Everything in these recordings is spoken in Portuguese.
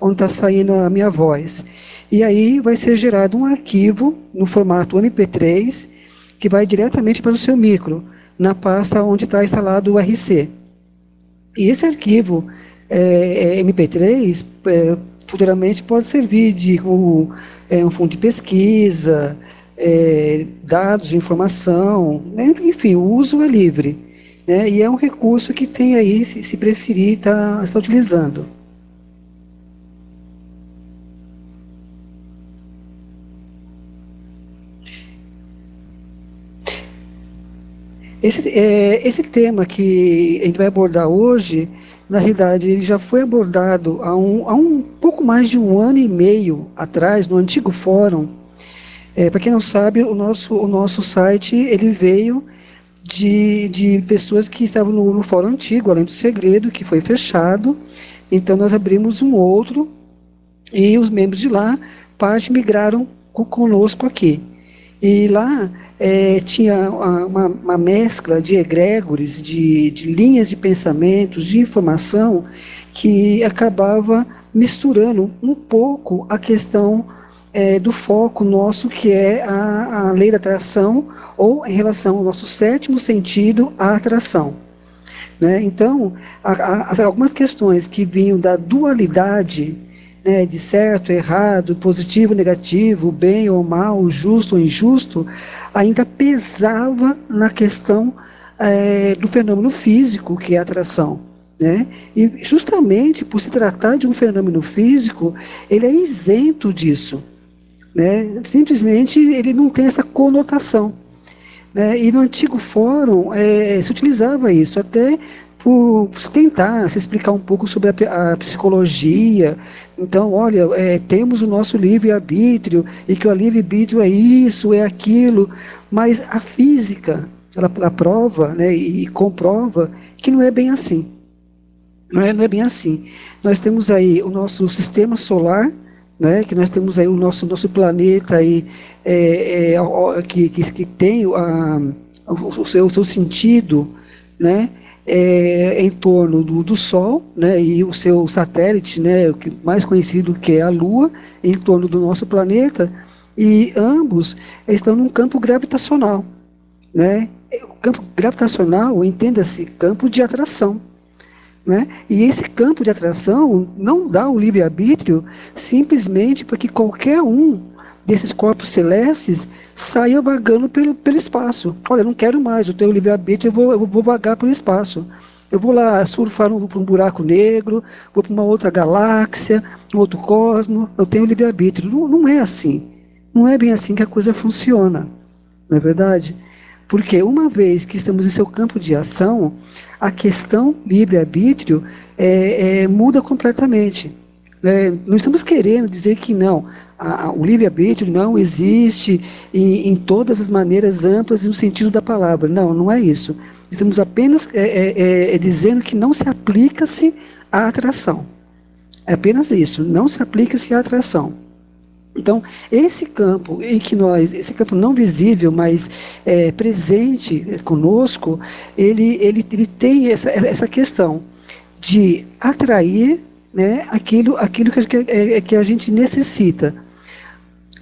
onde está saindo a minha voz. E aí vai ser gerado um arquivo no formato MP3 que vai diretamente para o seu micro, na pasta onde está instalado o RC. E esse arquivo é, é MP3 é, futuramente pode servir de um, é, um fundo de pesquisa, é, dados informação, né? enfim, o uso é livre. Né? E é um recurso que tem aí, se, se preferir, está tá utilizando. Esse, é, esse tema que a gente vai abordar hoje, na realidade, ele já foi abordado há um, há um pouco mais de um ano e meio atrás, no antigo fórum. É, Para quem não sabe, o nosso, o nosso site ele veio de, de pessoas que estavam no, no fórum antigo, além do segredo, que foi fechado. Então, nós abrimos um outro e os membros de lá, parte migraram conosco aqui. E lá é, tinha uma, uma, mescla de egrégores, de, de linhas de pensamentos, de informação, que acabava misturando um pouco a questão é, do foco nosso, que é a, a lei da atração, ou em relação ao nosso sétimo sentido, a atração. Né? Então, algumas questões que vinham da dualidade né, de certo, errado, positivo, negativo, bem ou mal, justo ou injusto, ainda pesava na questão é, do fenômeno físico, que é a atração. Né? E justamente por se tratar de um fenômeno físico, ele é isento disso. Né? Simplesmente ele não tem essa conotação. Né? E no antigo fórum é, se utilizava isso, até por tentar se explicar um pouco sobre a, a psicologia. Então, olha, é, temos o nosso livre-arbítrio, e que o livre-arbítrio é isso, é aquilo, mas a física, ela, ela prova né, e comprova que não é bem assim. Não é, não é bem assim. Nós temos aí o nosso sistema solar, né, que nós temos aí o nosso, nosso planeta aí, é, é, que, que, que tem a, o, seu, o seu sentido, né, é, em torno do, do Sol, né, e o seu satélite, né, o que mais conhecido que é a Lua, em torno do nosso planeta, e ambos estão num campo gravitacional, né? O campo gravitacional, entenda-se, campo de atração, né? E esse campo de atração não dá o livre arbítrio simplesmente porque qualquer um desses corpos celestes saia vagando pelo, pelo espaço. Olha, eu não quero mais, eu tenho livre-arbítrio, eu vou, eu vou vagar pelo espaço. Eu vou lá surfar para um buraco negro, vou para uma outra galáxia, um outro cosmo, eu tenho livre-arbítrio. Não, não é assim. Não é bem assim que a coisa funciona. Não é verdade? Porque uma vez que estamos em seu campo de ação, a questão livre-arbítrio é, é, muda completamente. É, não estamos querendo dizer que não, a, o livre-arbítrio não existe em, em, todas as maneiras amplas no sentido da palavra. Não, não é isso. Estamos apenas é, é, é, é dizendo que não se aplica-se à atração. É apenas isso, não se aplica-se à atração. Então, esse campo em que nós, esse campo não visível, mas é, presente conosco, ele, ele, ele tem essa, essa questão de atrair né, aquilo, aquilo que, que, é, que a gente necessita.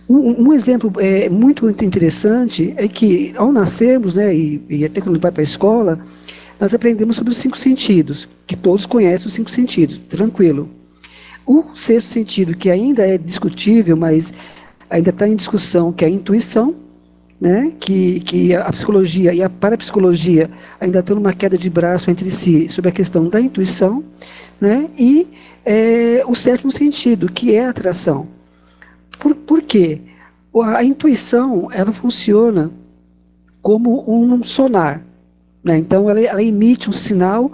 Um, um, exemplo é, muito interessante é que, ao nascermos, né, e, e até quando vai para a escola, nós aprendemos sobre os cinco sentidos, que todos conhecem os cinco sentidos, tranquilo. O sexto sentido, que ainda é discutível, mas ainda está em discussão, que é a intuição, né, que, que a psicologia e a parapsicologia ainda estão numa queda de braço entre si sobre a questão da intuição, né, e é, o sétimo sentido, que é a atração. Por, por quê? A intuição, ela funciona como um sonar. Né? Então, ela, ela, emite um sinal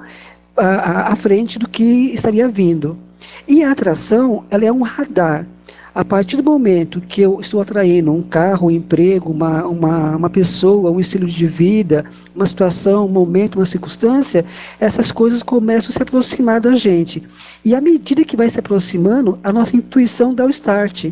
à, à frente do que estaria vindo. E a atração, ela é um radar. A partir do momento que eu estou atraindo um carro, um emprego, uma, uma, uma pessoa, um estilo de vida, uma situação, um momento, uma circunstância, essas coisas começam a se aproximar da gente. E à medida que vai se aproximando, a nossa intuição dá o start.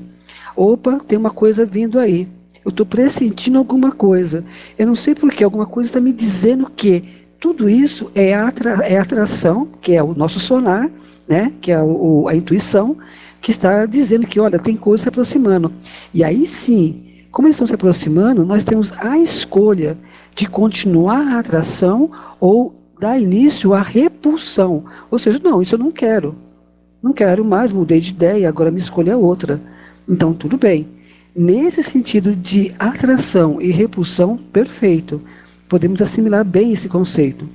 Opa, tem uma coisa vindo aí. Eu estou pressentindo alguma coisa. Eu não sei porquê, alguma coisa está me dizendo que tudo isso é, atra é atração, que é o nosso sonar, né, que é o, a intuição, que está dizendo que, olha, tem coisa se aproximando. E aí sim, como eles estão se aproximando, nós temos a escolha de continuar a atração ou dar início à repulsão. Ou seja, não, isso eu não quero. Não quero mais, mudei de ideia, agora me escolha outra. Então, tudo bem. Nesse sentido de atração e repulsão, perfeito. Podemos assimilar bem esse conceito.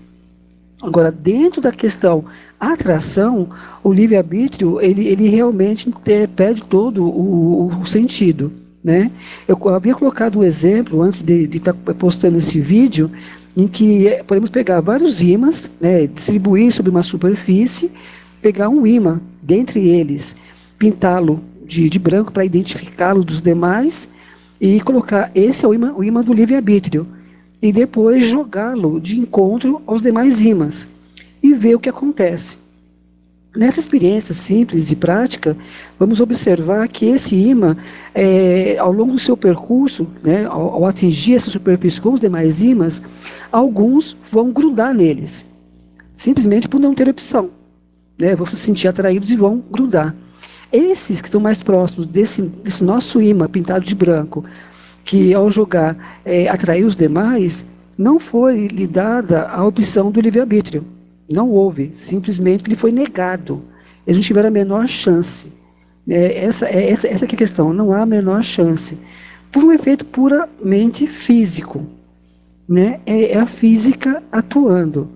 Agora, dentro da questão atração, o livre-arbítrio, ele, ele realmente perde todo o, o, sentido. Né? Eu havia colocado um exemplo, antes de estar tá postando esse vídeo, em que eh, podemos pegar vários ímãs, né, distribuir sobre uma superfície, pegar um ímã, dentre eles, pintá-lo de, de branco para identificá-lo dos demais e colocar esse é o imã, o imã do livre-arbítrio e depois jogá-lo de encontro aos demais ímãs e ver o que acontece. Nessa experiência simples e prática, vamos observar que esse imã, é, ao longo do seu percurso, né, ao, ao, atingir essa superfície com os demais ímãs, alguns vão grudar neles, simplesmente por não ter opção. Né, vão se sentir atraídos e vão grudar. Esses que estão mais próximos desse, desse nosso imã pintado de branco, que ao jogar é, atraiu os demais, não foi lhe dada a opção do livre-arbítrio. Não houve, simplesmente lhe foi negado. Eles não tiveram a menor chance. É, essa, é, essa, essa é a questão, não há a menor chance. Por um efeito puramente físico. Né? É, é a física atuando.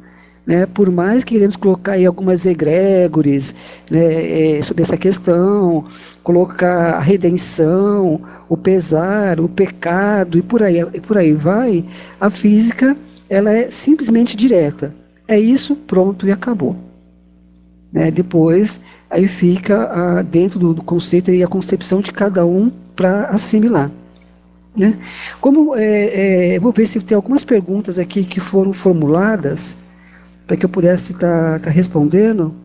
Né, por mais que queremos colocar aí algumas egrégores né, é, sobre essa questão, colocar a redenção, o pesar, o pecado e por aí, e por aí vai, a física ela é simplesmente direta. É isso, pronto e acabou. Né, depois, aí fica dentro do, do, conceito e a concepção de cada um para assimilar. Né? Como é, é, vou ver se tem algumas perguntas aqui que foram formuladas para que eu pudesse estar tá, tá respondendo.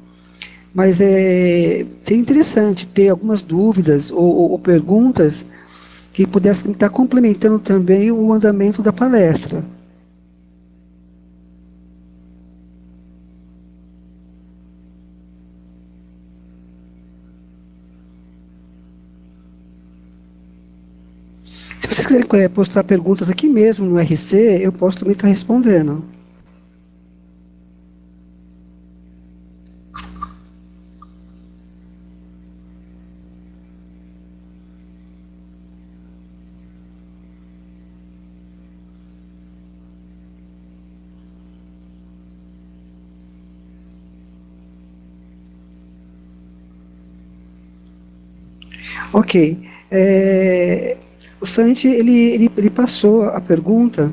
Mas é, seria interessante ter algumas dúvidas ou, ou, ou perguntas que pudessem estar tá complementando também o andamento da palestra. Se vocês quiserem é, postar perguntas aqui mesmo no RC, eu posso também estar respondendo. Ok. É, o Santi, ele, ele, ele, passou a pergunta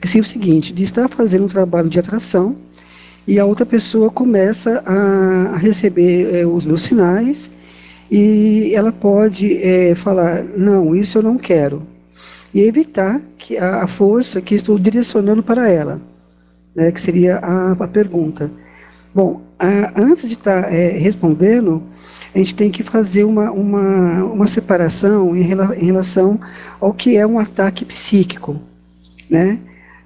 que seria o seguinte, de estar fazendo um trabalho de atração e a outra pessoa começa a, a receber é, os meus sinais e ela pode é, falar, não, isso eu não quero. E evitar que a, a força que estou direcionando para ela, né, que seria a, a pergunta. Bom, a, antes de estar tá, é, respondendo, a gente tem que fazer uma, uma, uma separação em, rela, em relação ao que é um ataque psíquico, né?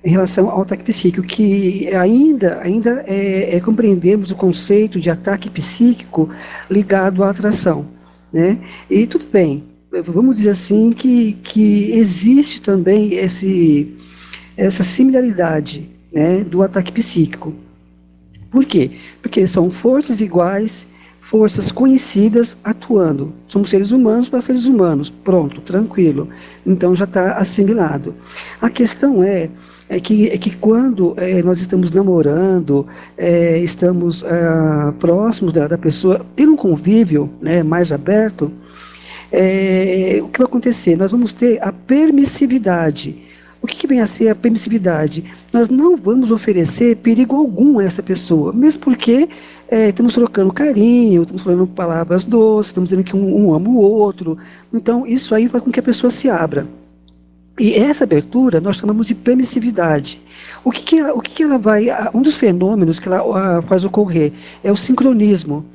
em relação ao ataque psíquico, que ainda, ainda é, é, compreendemos o conceito de ataque psíquico ligado à atração. Né? E tudo bem, vamos dizer assim que, que existe também esse, essa similaridade né, do ataque psíquico. Por quê? Porque são forças iguais forças conhecidas atuando. Somos seres humanos para seres humanos. Pronto, tranquilo. Então já está assimilado. A questão é é que, é que quando é, nós estamos namorando, é, estamos é, próximos da, da, pessoa, ter um convívio né, mais aberto, é, o que vai acontecer? Nós vamos ter a permissividade o que, que, vem a ser a permissividade? Nós não vamos oferecer perigo algum a essa pessoa, mesmo porque é, estamos trocando carinho, estamos falando palavras doces, estamos dizendo que um, um ama o outro. Então, isso aí faz com que a pessoa se abra. E essa abertura nós chamamos de permissividade. O que, que, ela, o que, que ela vai. Um dos fenômenos que ela faz ocorrer é o sincronismo.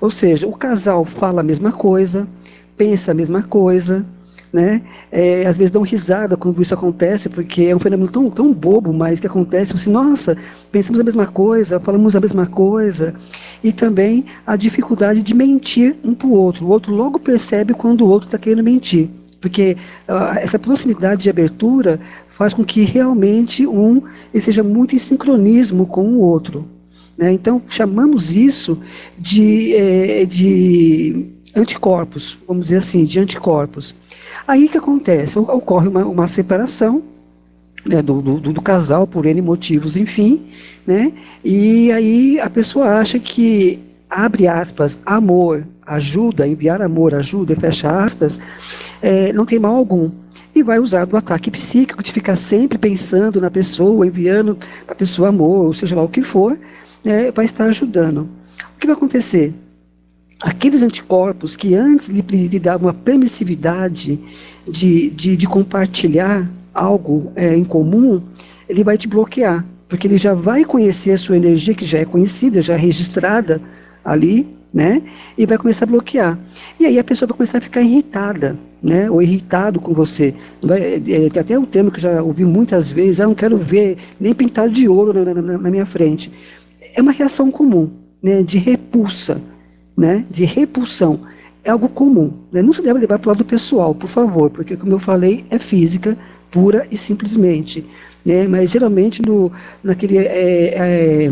Ou seja, o casal fala a mesma coisa, pensa a mesma coisa, né? É, às vezes dão risada quando isso acontece, porque é um fenômeno tão, tão bobo, mas que acontece, assim, nossa, pensamos a mesma coisa, falamos a mesma coisa. e também a dificuldade de mentir um para o outro. O outro logo percebe quando o outro está querendo mentir, porque uh, essa proximidade de abertura faz com que realmente um seja muito em sincronismo com o outro. Né? Então, chamamos isso de, é, de anticorpos, vamos dizer assim, de anticorpos. Aí que acontece? Ocorre uma, uma separação né, do, do, do, casal por N motivos, enfim, né? E aí a pessoa acha que abre aspas, amor, ajuda, enviar amor, ajuda, fecha aspas, é, não tem mal algum. E vai usar do ataque psíquico de ficar sempre pensando na pessoa, enviando para a pessoa amor, ou seja lá o que for, né, vai estar ajudando. O que vai acontecer? Aqueles anticorpos que antes lhe, davam uma permissividade de, de, de compartilhar algo é, em comum, ele vai te bloquear, porque ele já vai conhecer a sua energia, que já é conhecida, já é registrada ali, né? E vai começar a bloquear. E aí a pessoa vai começar a ficar irritada, né? Ou irritado com você. Vai, é, tem até um termo que eu já ouvi muitas vezes, ah, não quero ver nem pintado de ouro na, na, na minha frente. É uma reação comum, né? De repulsa, né? De repulsão é algo comum. Né? Não se deve levar para o lado pessoal, por favor, porque, como eu falei, é física, pura e simplesmente. Né? Mas geralmente no, naquele, é, é,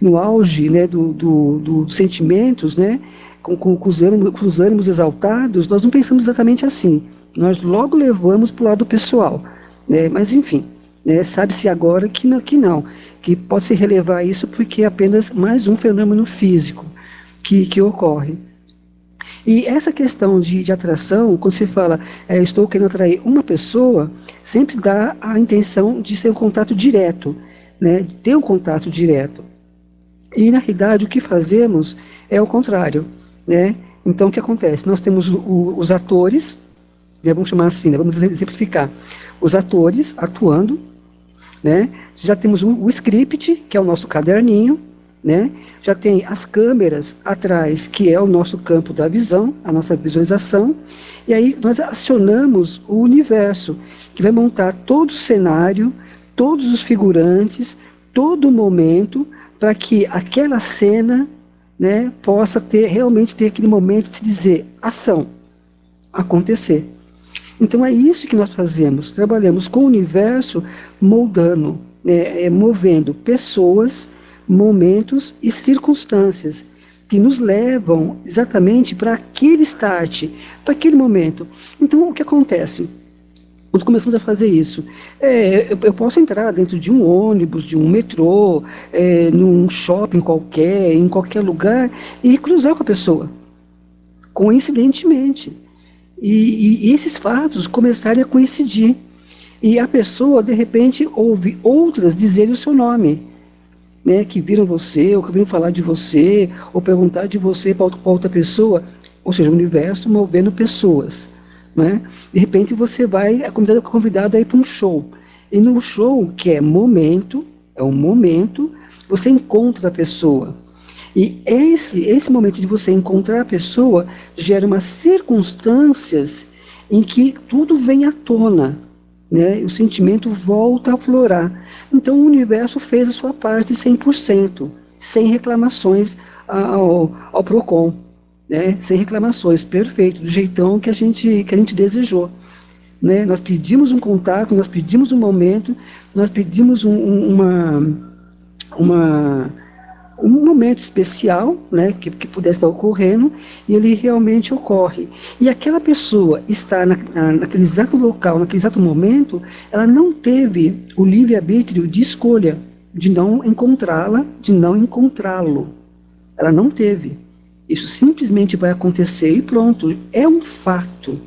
no auge né, do, do, do, dos sentimentos, né, com, com, com, os ânimos, com os ânimos exaltados, nós não pensamos exatamente assim. Nós logo levamos para o lado pessoal. Né? Mas enfim, né, sabe-se agora que não, que não, que pode se relevar isso porque é apenas mais um fenômeno físico que, que ocorre. E essa questão de, de atração, quando se fala é, estou querendo atrair uma pessoa, sempre dá a intenção de ser um contato direto, né, de ter um contato direto. E na realidade o que fazemos é o contrário. Né? Então o que acontece? Nós temos o, os atores, né, vamos chamar assim, né, vamos exemplificar, os atores atuando, né? já temos o, o script, que é o nosso caderninho, né? Já tem as câmeras atrás, que é o nosso campo da visão, a nossa visualização, e aí nós acionamos o universo, que vai montar todo o cenário, todos os figurantes, todo o momento, para que aquela cena né, possa ter realmente ter aquele momento de dizer ação, acontecer. Então é isso que nós fazemos, trabalhamos com o universo moldando, né, é, movendo pessoas, momentos e circunstâncias que nos levam exatamente para aquele start, para aquele momento. Então, o que acontece? Quando começamos a fazer isso, é, eu, eu, posso entrar dentro de um ônibus, de um metrô, é, num shopping qualquer, em qualquer lugar, e cruzar com a pessoa, coincidentemente. E, e, e esses fatos começarem a coincidir. E a pessoa, de repente, ouve outras dizerem o seu nome né, que viram você, ou que viram falar de você, ou perguntar de você para outra pessoa, ou seja, o universo movendo pessoas. Né? De repente você vai, é convidado a ir para um show. E no show, que é momento, é um momento, você encontra a pessoa. E esse, esse momento de você encontrar a pessoa gera umas circunstâncias em que tudo vem à tona né? o sentimento volta a aflorar. Então o universo fez a sua parte 100%, sem reclamações ao, ao PROCON, né? sem reclamações, perfeito, do jeitão que a gente, que a gente desejou. Né? Nós pedimos um contato, nós pedimos um momento, nós pedimos um, uma, uma um momento especial, né, que, que pudesse estar ocorrendo, e ele realmente ocorre. E aquela pessoa está na, na, naquele exato local, naquele exato momento, ela não teve o livre-arbítrio de escolha, de não encontrá-la, de não encontrá-lo. Ela não teve. Isso simplesmente vai acontecer e pronto. É um fato.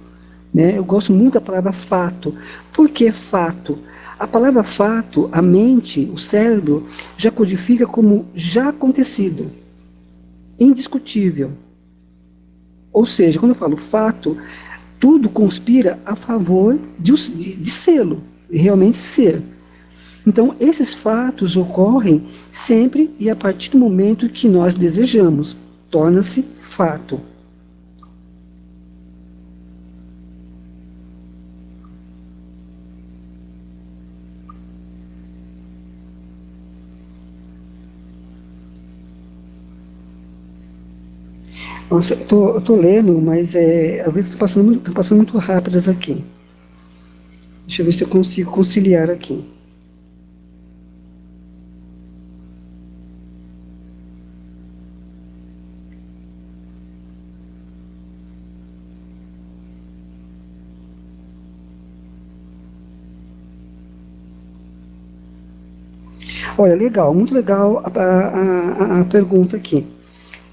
Né? Eu gosto muito da palavra fato. Por que fato? A palavra fato, a mente, o cérebro, já codifica como já acontecido, indiscutível. Ou seja, quando eu falo fato, tudo conspira a favor de, de, de sê-lo, realmente ser. Então, esses fatos ocorrem sempre e a partir do momento que nós desejamos, torna-se fato. Nossa, eu estou lendo, mas é, as letras estão passando, muito, passando muito rápidas aqui. Deixa eu ver se eu consigo conciliar aqui. Olha, legal, muito legal a, a, a pergunta aqui.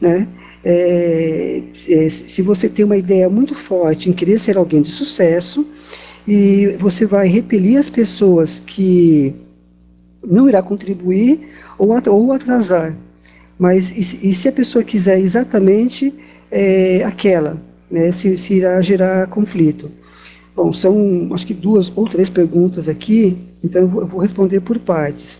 Né? É, é, se você tem uma ideia muito forte em querer ser alguém de sucesso, e você vai repelir as pessoas que não irá contribuir ou, atrasar. Mas e, se a pessoa quiser exatamente é, aquela, né, se, se irá gerar conflito? Bom, são acho que duas ou três perguntas aqui, então eu vou responder por partes.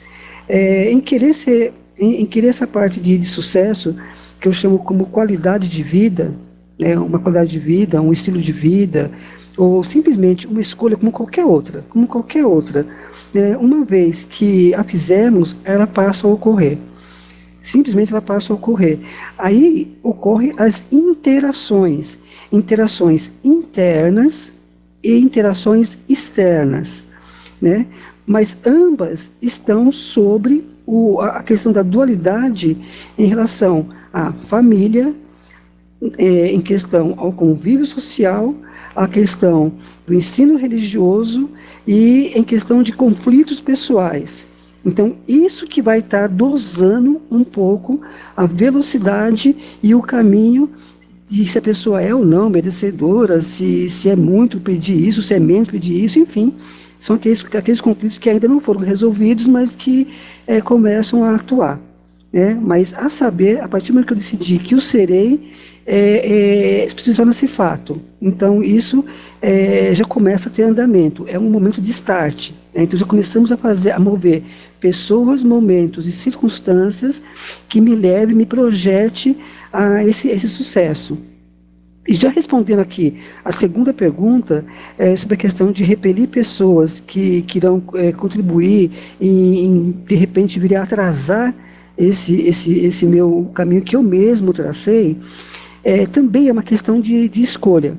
É, em, querer ser, em, em, querer essa parte de, de, sucesso, que eu chamo como qualidade de vida, né, uma qualidade de vida, um estilo de vida, ou simplesmente uma escolha como qualquer outra, como qualquer outra, é, uma vez que a fizermos, ela passa a ocorrer. Simplesmente ela passa a ocorrer. Aí ocorrem as interações, interações internas e interações externas, né? mas ambas estão sobre o, a questão da dualidade em relação à família, é, em questão ao convívio social, a questão do ensino religioso e em questão de conflitos pessoais. Então, isso que vai estar dosando um pouco a velocidade e o caminho de se a pessoa é ou não merecedora, se, se é muito pedir isso, se é menos pedir isso, enfim, são aqueles, aqueles conflitos que ainda não foram resolvidos, mas que é, começam a atuar. Né? Mas a saber, a partir do momento que eu decidi que o serei, é, é, se torna-se fato. Então, isso é, já começa a ter andamento, é um momento de start. Né? Então, já começamos a fazer, a mover pessoas, momentos e circunstâncias que me leve, me projete a esse, esse sucesso. E já respondendo aqui a segunda pergunta, é sobre a questão de repelir pessoas que, que irão é, contribuir em, em, de repente, vir atrasar esse, esse, esse meu caminho que eu mesmo tracei, é, também é uma questão de, de escolha.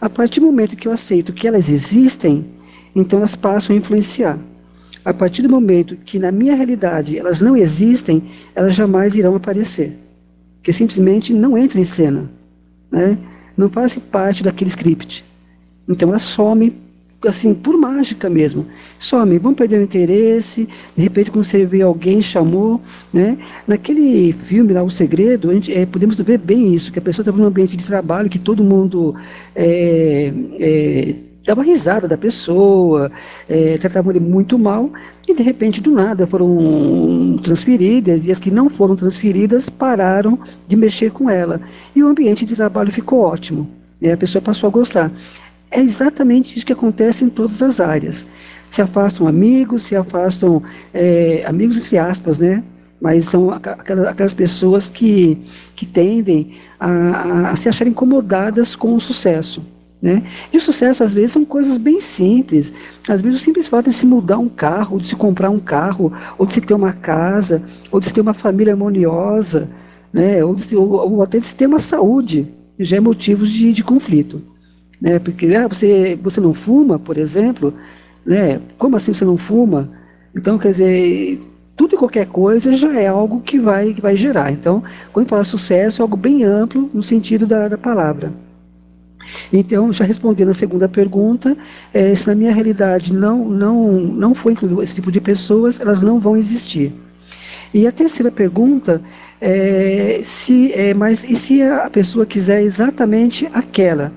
A partir do momento que eu aceito que elas existem, então elas passam a influenciar. A partir do momento que na minha realidade elas não existem, elas jamais irão aparecer. Que simplesmente não entram em cena. Né? não fazem parte daquele script. Então ela some, assim, por mágica mesmo. Some, vão perder o interesse, de repente quando você vê alguém chamou, né? Naquele filme lá, O Segredo, a gente, é, podemos ver bem isso, que a pessoa estava num ambiente de trabalho que todo mundo é, é, dava risada da pessoa, é, tratavam ele muito mal, e de repente, do nada, foram transferidas, e as que não foram transferidas pararam de mexer com ela. E o ambiente de trabalho ficou ótimo, e a pessoa passou a gostar. É exatamente isso que acontece em todas as áreas. Se afastam amigos, se afastam é, amigos entre aspas, né? Mas são aquelas, aquelas pessoas que, que tendem a, a, se achar incomodadas com o sucesso. Né? E o sucesso, às vezes, são coisas bem simples. Às vezes, o simples fato de se mudar um carro, ou de se comprar um carro, ou de se ter uma casa, ou de se ter uma família harmoniosa, né? ou, de ou, ou até de se ter uma saúde, já é motivo de, de conflito. Né? Porque ah, você, você não fuma, por exemplo, né? como assim você não fuma? Então, quer dizer, tudo e qualquer coisa já é algo que vai, que vai gerar. Então, quando fala sucesso, é algo bem amplo no sentido da, da palavra. Então, já respondendo a segunda pergunta, é, se na minha realidade não, não, não foi incluído esse tipo de pessoas, elas não vão existir. E a terceira pergunta é se, é, mas e se a pessoa quiser exatamente aquela?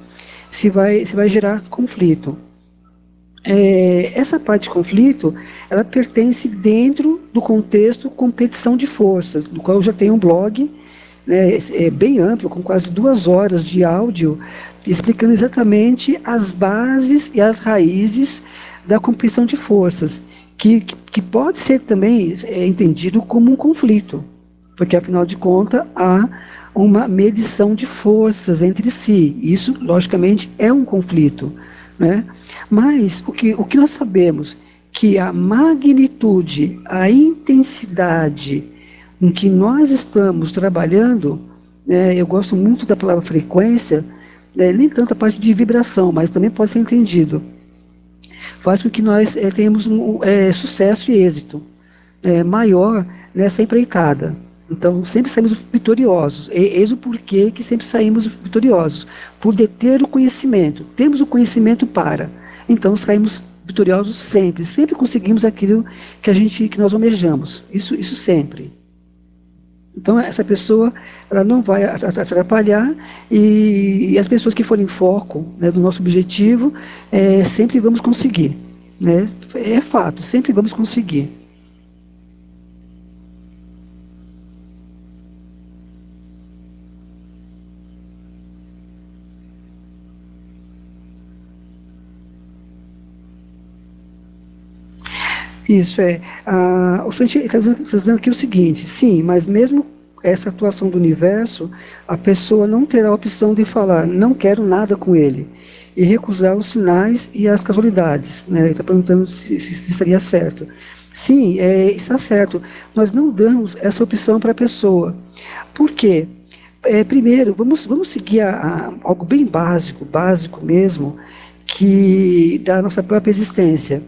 Se vai, se vai gerar conflito. É, essa parte de conflito, ela pertence dentro do contexto competição de forças, do qual eu já tenho um blog né, é bem amplo, com quase duas horas de áudio, explicando exatamente as bases e as raízes da competição de forças, que, que pode ser também é, entendido como um conflito, porque afinal de contas há uma medição de forças entre si. Isso, logicamente, é um conflito. Né? Mas o que, o que nós sabemos que a magnitude, a intensidade em que nós estamos trabalhando né, eu gosto muito da palavra frequência, né, nem tanto a parte de vibração, mas também pode ser entendido. Faz com que nós é, tenhamos um, é, sucesso e êxito é, maior nessa empreitada. Então, sempre saímos vitoriosos. Eis o porquê que sempre saímos vitoriosos. Por deter o conhecimento. Temos o conhecimento para. Então, saímos vitoriosos sempre. Sempre conseguimos aquilo que a gente, que nós almejamos. Isso, isso sempre. Então, essa pessoa ela não vai atrapalhar e, e as pessoas que forem foco né, do nosso objetivo, é, sempre vamos conseguir. Né? É fato, sempre vamos conseguir. Isso é. Ah, o cientista está dizendo, tá dizendo aqui o seguinte: sim, mas mesmo essa atuação do universo, a pessoa não terá a opção de falar, não quero nada com ele, e recusar os sinais e as casualidades. Né? Ele está perguntando se, se, estaria certo. Sim, é, está certo. Nós não damos essa opção para a pessoa. Por quê? É, primeiro, vamos, vamos seguir a, a, algo bem básico, básico mesmo, que da nossa própria existência,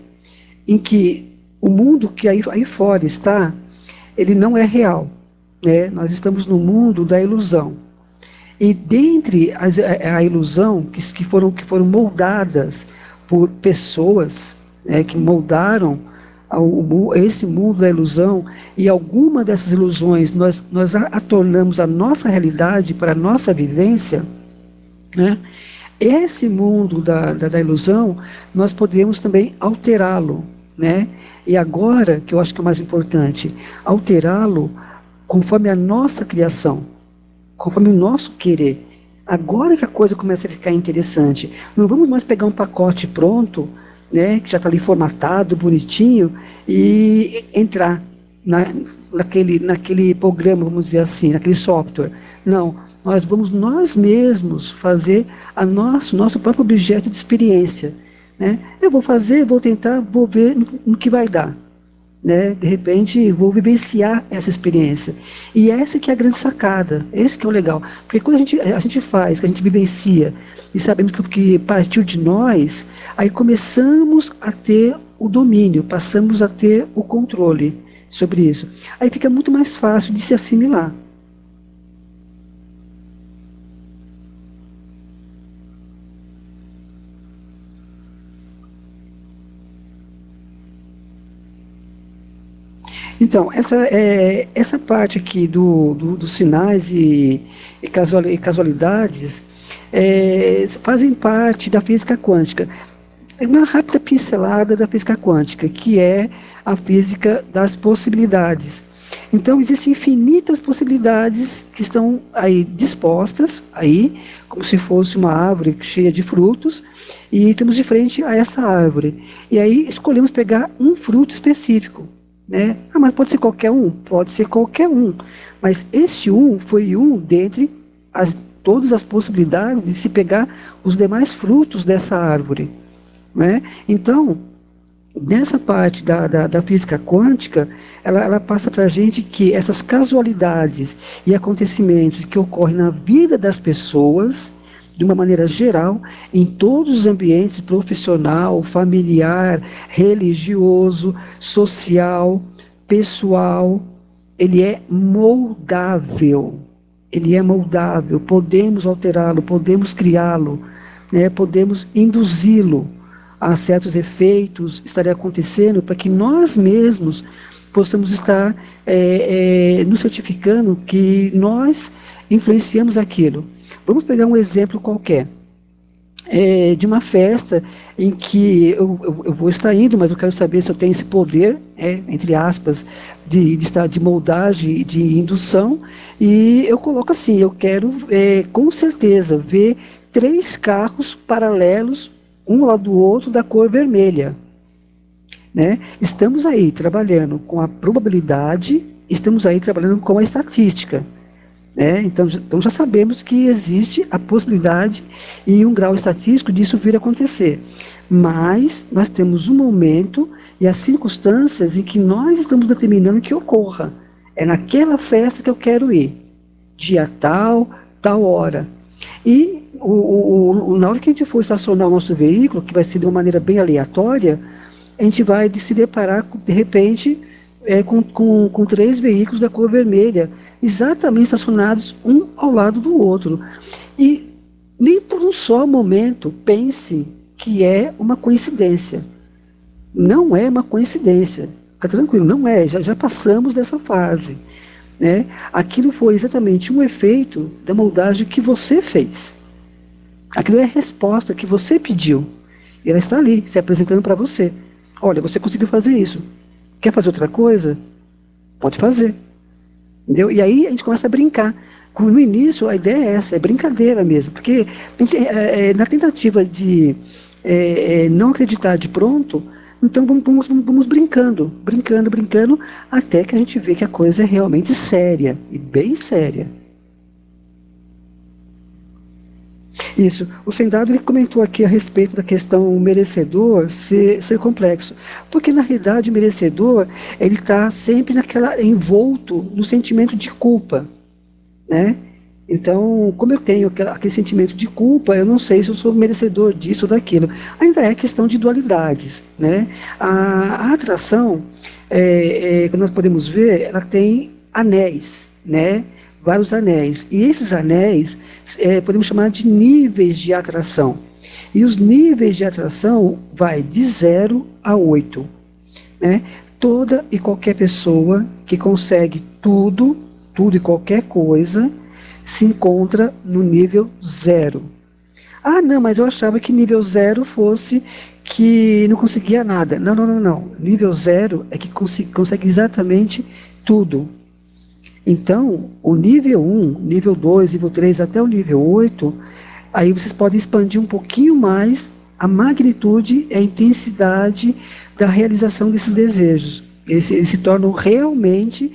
em que o mundo que aí, aí fora está, ele não é real. Né? Nós estamos no mundo da ilusão. E dentre as, a, a, ilusão que, que, foram, que foram moldadas por pessoas né, que moldaram ao, esse mundo da ilusão, e alguma dessas ilusões nós, nós a, a tornamos a nossa realidade para a nossa vivência, né? esse mundo da, da, da ilusão, nós podemos também alterá-lo. Né? E agora, que eu acho que é o mais importante, alterá-lo conforme a nossa criação, conforme o nosso querer. Agora que a coisa começa a ficar interessante. Não vamos mais pegar um pacote pronto, né, que já está ali formatado, bonitinho, e entrar na, naquele, naquele programa, vamos dizer assim, naquele software. Não, nós vamos nós mesmos fazer a nosso, nosso próprio objeto de experiência. Né? Eu vou fazer, vou tentar, vou ver no, no que vai dar. Né? De repente, vou vivenciar essa experiência. E essa que é a grande sacada, esse que é o legal. Porque quando a gente, a gente faz, que a gente vivencia, e sabemos que, que partiu de nós, aí começamos a ter o domínio, passamos a ter o controle sobre isso. Aí fica muito mais fácil de se assimilar. Então, essa, é, essa parte aqui do, do dos sinais e, e, e casualidades é, fazem parte da física quântica. É uma rápida pincelada da física quântica, que é a física das possibilidades. Então, existem infinitas possibilidades que estão aí dispostas, aí, como se fosse uma árvore cheia de frutos, e estamos de frente a essa árvore. E aí escolhemos pegar um fruto específico. Né? Ah, mas pode ser qualquer um? Pode ser qualquer um. Mas esse um foi um dentre as, todas as possibilidades de se pegar os demais frutos dessa árvore. Né? Então, nessa parte da, da, da física quântica, ela, ela passa para a gente que essas casualidades e acontecimentos que ocorrem na vida das pessoas, de uma maneira geral, em todos os ambientes profissional, familiar, religioso, social, pessoal, ele é moldável. Ele é moldável, podemos alterá-lo, podemos criá-lo, né, podemos induzi-lo a certos efeitos estarem acontecendo para que nós mesmos possamos estar é, é, nos certificando que nós influenciamos aquilo. Vamos pegar um exemplo qualquer. É, de uma festa em que eu, eu, eu, vou estar indo, mas eu quero saber se eu tenho esse poder, é, entre aspas, de, de, estar de moldagem, de indução, e eu coloco assim, eu quero é, com certeza ver três carros paralelos, um ao lado do outro, da cor vermelha. Né? Estamos aí trabalhando com a probabilidade, estamos aí trabalhando com a estatística. Né? Então, então já sabemos que existe a possibilidade em um grau estatístico disso vir a acontecer. Mas nós temos um momento e as circunstâncias em que nós estamos determinando que ocorra. É naquela festa que eu quero ir. dia tal, tal hora. E o, o, o, na hora que a gente for estacionar o nosso veículo, que vai ser de uma maneira bem aleatória, a gente vai se deparar, de repente, é, com, com, com três veículos da cor vermelha, exatamente estacionados um ao lado do outro. E nem por um só momento pense que é uma coincidência. Não é uma coincidência. Fica tranquilo, não é. Já, já passamos dessa fase. Né? Aquilo foi exatamente um efeito da moldagem que você fez. Aquilo é a resposta que você pediu. E ela está ali, se apresentando para você. Olha, você conseguiu fazer isso. Quer fazer outra coisa? Pode fazer. Entendeu? E aí a gente começa a brincar. No início, a ideia é essa, é brincadeira mesmo. Porque gente, é, é, na tentativa de é, é, não acreditar de pronto, então vamos, vamos, vamos, brincando, brincando, brincando, até que a gente vê que a coisa é realmente séria, e bem séria. Isso. O Sendado ele comentou aqui a respeito da questão merecedor ser, ser complexo. Porque, na realidade, o merecedor ele está sempre naquela envolto no sentimento de culpa. Né? Então, como eu tenho aquele sentimento de culpa, eu não sei se eu sou merecedor disso ou daquilo. Ainda é questão de dualidades. Né? A, a atração, é, é, que nós podemos ver, ela tem anéis. Né? Vários anéis. E esses anéis é, podemos chamar de níveis de atração. E os níveis de atração vai de 0 a 8. Né? Toda e qualquer pessoa que consegue tudo, tudo e qualquer coisa, se encontra no nível zero. Ah, não, mas eu achava que nível zero fosse que não conseguia nada. Não, não, não, não. Nível zero é que consegue exatamente tudo. Então, o nível 1, nível 2, nível 3 até o nível 8, aí vocês podem expandir um pouquinho mais a magnitude e a intensidade da realização desses desejos. Eles, eles se tornam realmente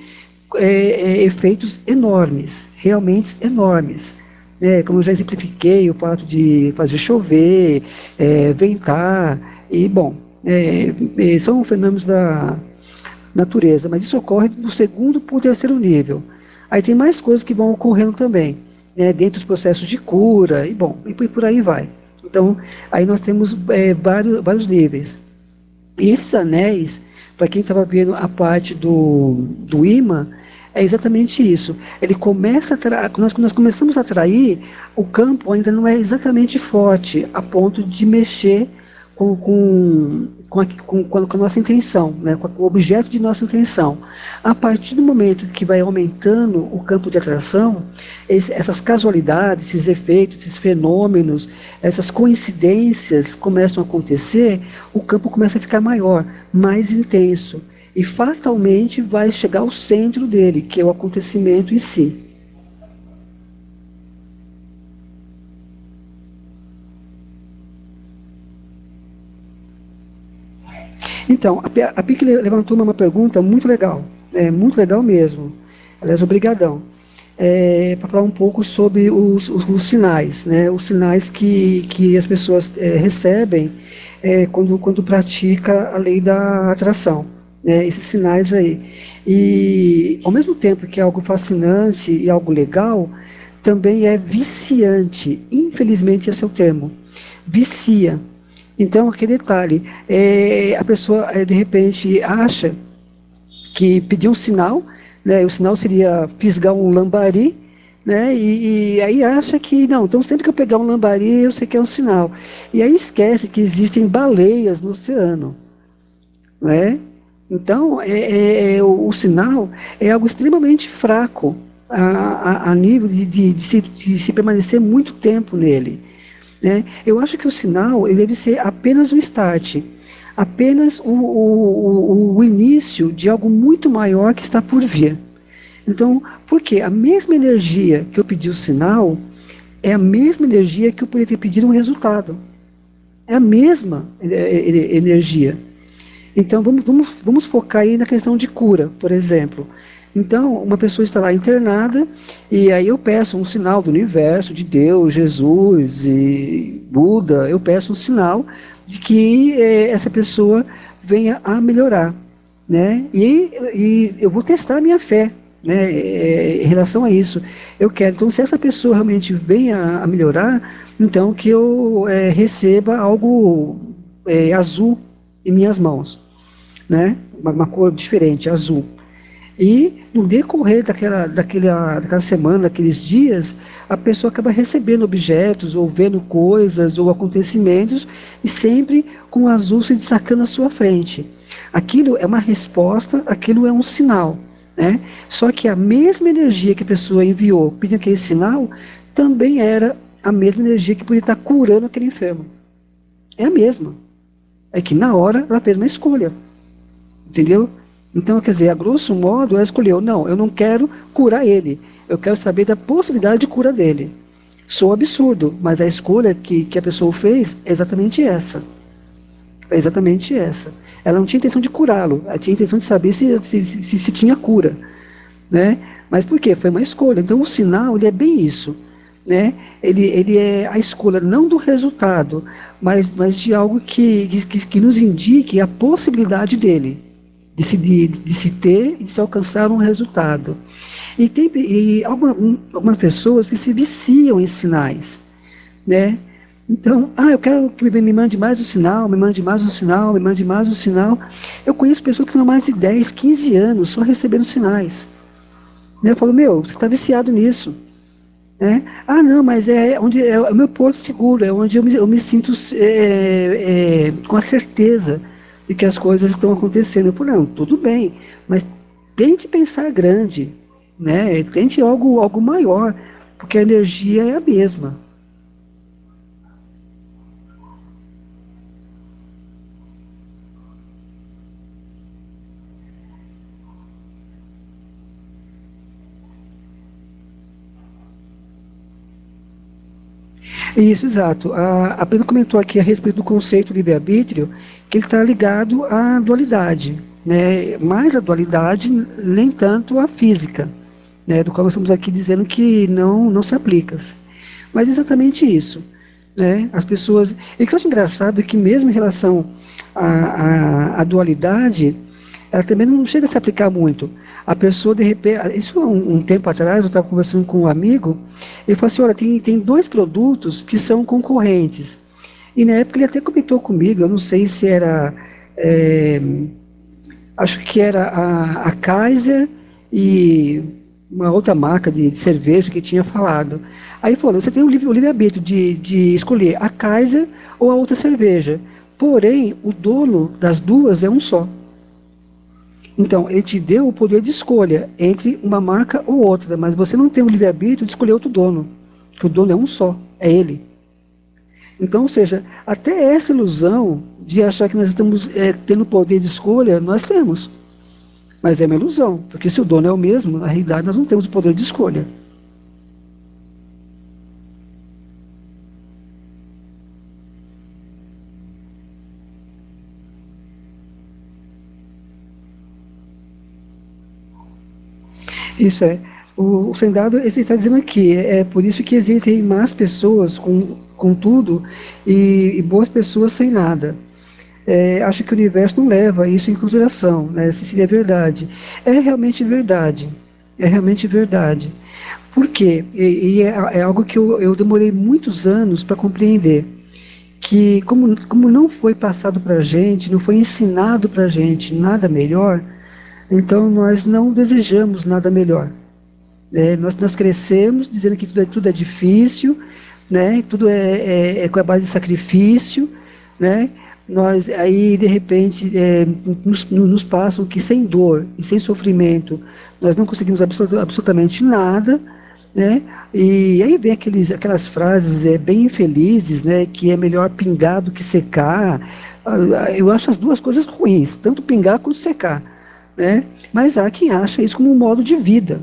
é, é, efeitos enormes, realmente enormes. É, como eu já exemplifiquei, o fato de fazer chover, é, ventar, e bom, é, é, são fenômenos da, natureza, mas isso ocorre do segundo para o terceiro nível. Aí tem mais coisas que vão ocorrendo também, né, dentro dos processos de cura, e bom, e por aí vai. Então, aí nós temos é, vários, vários níveis. E esses anéis, para quem estava vendo a parte do, do imã, é exatamente isso. Ele começa a nós, nós começamos a atrair, o campo ainda não é exatamente forte, a ponto de mexer com, com, com, a, com, com a nossa intenção, né, com o objeto de nossa intenção. A partir do momento que vai aumentando o campo de atração, esse, essas casualidades, esses efeitos, esses fenômenos, essas coincidências começam a acontecer, o campo começa a ficar maior, mais intenso. E fatalmente vai chegar ao centro dele, que é o acontecimento em si. Então, a, PIC levantou uma pergunta muito legal, é, muito legal mesmo. Aliás, obrigadão. É, para falar um pouco sobre os, os, os, sinais, né? os sinais que, que as pessoas é, recebem é, quando, quando pratica a lei da atração, né? esses sinais aí. E, ao mesmo tempo que é algo fascinante e algo legal, também é viciante, infelizmente esse é o termo, vicia, então, aquele detalhe, é, a pessoa é, de repente acha que pediu um sinal, né, o sinal seria fisgar um lambari, né, e, e, aí acha que, não, então sempre que eu pegar um lambari, eu sei que é um sinal. E aí esquece que existem baleias no oceano, não é? Então, é, é, é o, o, sinal é algo extremamente fraco a, a, a nível de, de, de, se, de se permanecer muito tempo nele. Né? Eu acho que o sinal ele deve ser apenas o start, apenas o, o, o, início de algo muito maior que está por vir. Então, porque a mesma energia que eu pedi o sinal é a mesma energia que eu poderia ter pedido um resultado. É a mesma energia. Então, vamos, vamos, vamos focar aí na questão de cura, por exemplo. Então, uma pessoa está lá internada e aí eu peço um sinal do universo, de Deus, Jesus e Buda, eu peço um sinal de que eh, essa pessoa venha a melhorar, né? E, e eu vou testar a minha fé, né, é, em relação a isso. Eu quero, então, se essa pessoa realmente venha a melhorar, então que eu é, receba algo é, azul em minhas mãos, né, uma, uma, cor diferente, azul. E no decorrer daquela, daquela, daquela semana, daqueles dias, a pessoa acaba recebendo objetos, ou vendo coisas, ou acontecimentos, e sempre com o azul se destacando à sua frente. Aquilo é uma resposta, aquilo é um sinal. Né? Só que a mesma energia que a pessoa enviou pedindo aquele sinal também era a mesma energia que podia estar curando aquele enfermo. É a mesma. É que na hora ela fez uma escolha. Entendeu? Então, quer dizer, a grosso modo, ela escolheu: não, eu não quero curar ele. Eu quero saber da possibilidade de cura dele. Sou absurdo, mas a escolha que, que a pessoa fez é exatamente essa. É exatamente essa. Ela não tinha intenção de curá-lo, ela tinha intenção de saber se, se, se, se, tinha cura. Né? Mas por quê? Foi uma escolha. Então o sinal ele é bem isso. Né? Ele, ele é a escolha não do resultado, mas, mas de algo que, que, que nos indique a possibilidade dele, de se, de, de se ter e de se alcançar um resultado. E tem e um, algumas pessoas que se viciam em sinais. Né? Então, ah, eu quero que me mande mais um sinal, me mande mais um sinal, me mande mais um sinal. Eu conheço pessoas que estão mais de 10, 15 anos só recebendo sinais. Eu falo, meu, você está viciado nisso. É? Ah, não, mas é onde é o meu porto seguro, é onde eu me, eu me sinto é, é, com a certeza de que as coisas estão acontecendo. Falo, não, tudo bem, mas tente pensar grande, né? tente algo, algo maior, porque a energia é a mesma. Isso, exato. A, a Pedro comentou aqui a respeito do conceito livre-arbítrio, que ele está ligado à dualidade, né? mais a dualidade, nem tanto a física, né? do qual nós estamos aqui dizendo que não, não se aplica. Mas exatamente isso. Né? As pessoas. E o que eu acho engraçado é que, mesmo em relação à, à, à dualidade, ela também não chega a se aplicar muito. A pessoa, de repente, isso um, um tempo atrás, eu estava conversando com um amigo, ele falou assim, olha, tem, tem dois produtos que são concorrentes. E na época ele até comentou comigo, eu não sei se era, é, acho que era a, a Kaiser e uma outra marca de cerveja que tinha falado. Aí falou, você tem o livre-arbítrio livre de, de escolher a Kaiser ou a outra cerveja. Porém, o dono das duas é um só. Então, ele te deu o poder de escolha entre uma marca ou outra, mas você não tem o livre-arbítrio de escolher outro dono, que o dono é um só, é ele. Então, ou seja, até essa ilusão de achar que nós estamos é, tendo poder de escolha, nós temos. Mas é uma ilusão, porque se o dono é o mesmo, na realidade nós não temos o poder de escolha. Isso é. O, o Sendado está dizendo aqui, é, é por isso que existem más pessoas com, com tudo e, e boas pessoas sem nada. É, acho que o universo não leva isso em consideração, né? se seria verdade. É realmente verdade. É realmente verdade. Por quê? E, e é, é, algo que eu, eu demorei muitos anos para compreender. Que, como, como não foi passado para a gente, não foi ensinado para a gente nada melhor, então nós não desejamos nada melhor. É, nós, nós crescemos dizendo que tudo é, tudo é difícil, né? tudo é, é, é com a base de sacrifício, né? nós aí de repente é, nos, nos, passam que sem dor e sem sofrimento nós não conseguimos absolut, absolutamente nada, né? E aí vem aqueles, aquelas frases é, bem infelizes, né? Que é melhor pingar do que secar. Ah, eu acho as duas coisas ruins, tanto pingar quanto secar né? Mas há quem acha isso como um modo de vida.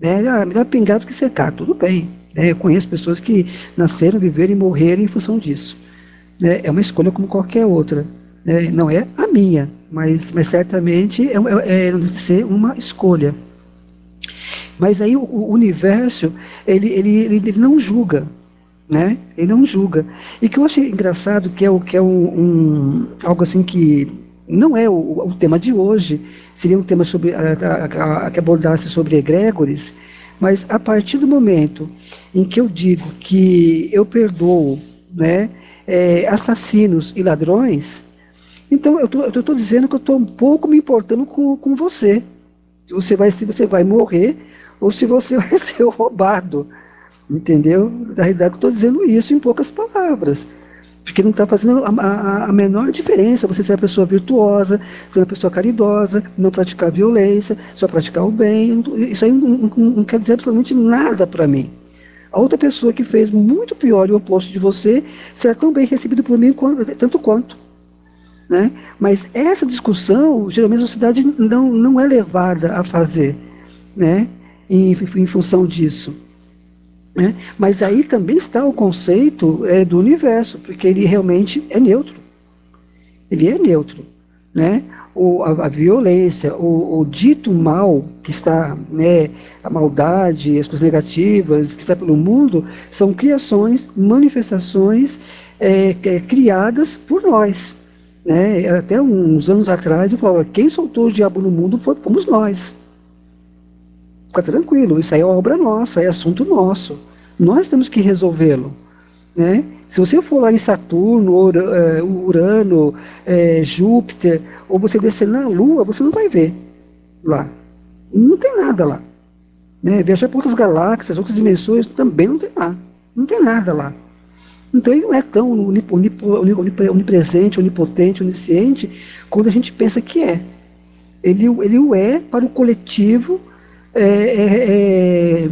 Né? Ah, melhor pingar do que secar, tudo bem. Né? Eu conheço pessoas que nasceram, viveram e morreram em função disso. Né? É uma escolha como qualquer outra. Né? Não é a minha, mas, mas certamente é, é, é ser uma escolha. Mas aí o, o universo, ele, ele, ele, ele, não julga, né? Ele não julga. E que eu achei engraçado, que é, o, que é um, um algo assim que não é o, o, tema de hoje, seria um tema sobre, a, a, a, que abordasse sobre egregores, mas a partir do momento em que eu digo que eu perdoo né, é, assassinos e ladrões, então eu estou dizendo que eu estou um pouco me importando com, com você. Se você, vai, se você vai morrer ou se você vai ser roubado. Entendeu? Na realidade, estou dizendo isso em poucas palavras. Porque não está fazendo a, a, a, menor diferença você ser uma pessoa virtuosa, ser uma pessoa caridosa, não praticar violência, só praticar o bem. Isso aí não, não, não quer dizer absolutamente nada para mim. A outra pessoa que fez muito pior e o oposto de você será tão bem recebido por mim quanto, tanto quanto. Né? Mas essa discussão, geralmente a sociedade não, não é levada a fazer né? em, em função disso. Né? Mas aí também está o conceito é, do universo, porque ele realmente é neutro. Ele é neutro. Né? O, a, a violência, o, o, dito mal que está, né, a maldade, as coisas negativas que está pelo mundo, são criações, manifestações é, é, criadas por nós. Né? Até uns anos atrás eu falava, quem soltou o diabo no mundo foi, fomos nós. Fica tranquilo, isso aí é obra nossa, é assunto nosso. Nós temos que resolvê-lo. Né? Se você for lá em Saturno, é, Urano, é, Júpiter, ou você descer na Lua, você não vai ver lá. Não tem nada lá. Né? Viajar por outras galáxias, outras dimensões, também não tem lá. Não tem nada lá. Então ele não é tão onipresente, onipotente, onisciente, quando a gente pensa que é. Ele, ele o é para o coletivo é, é, é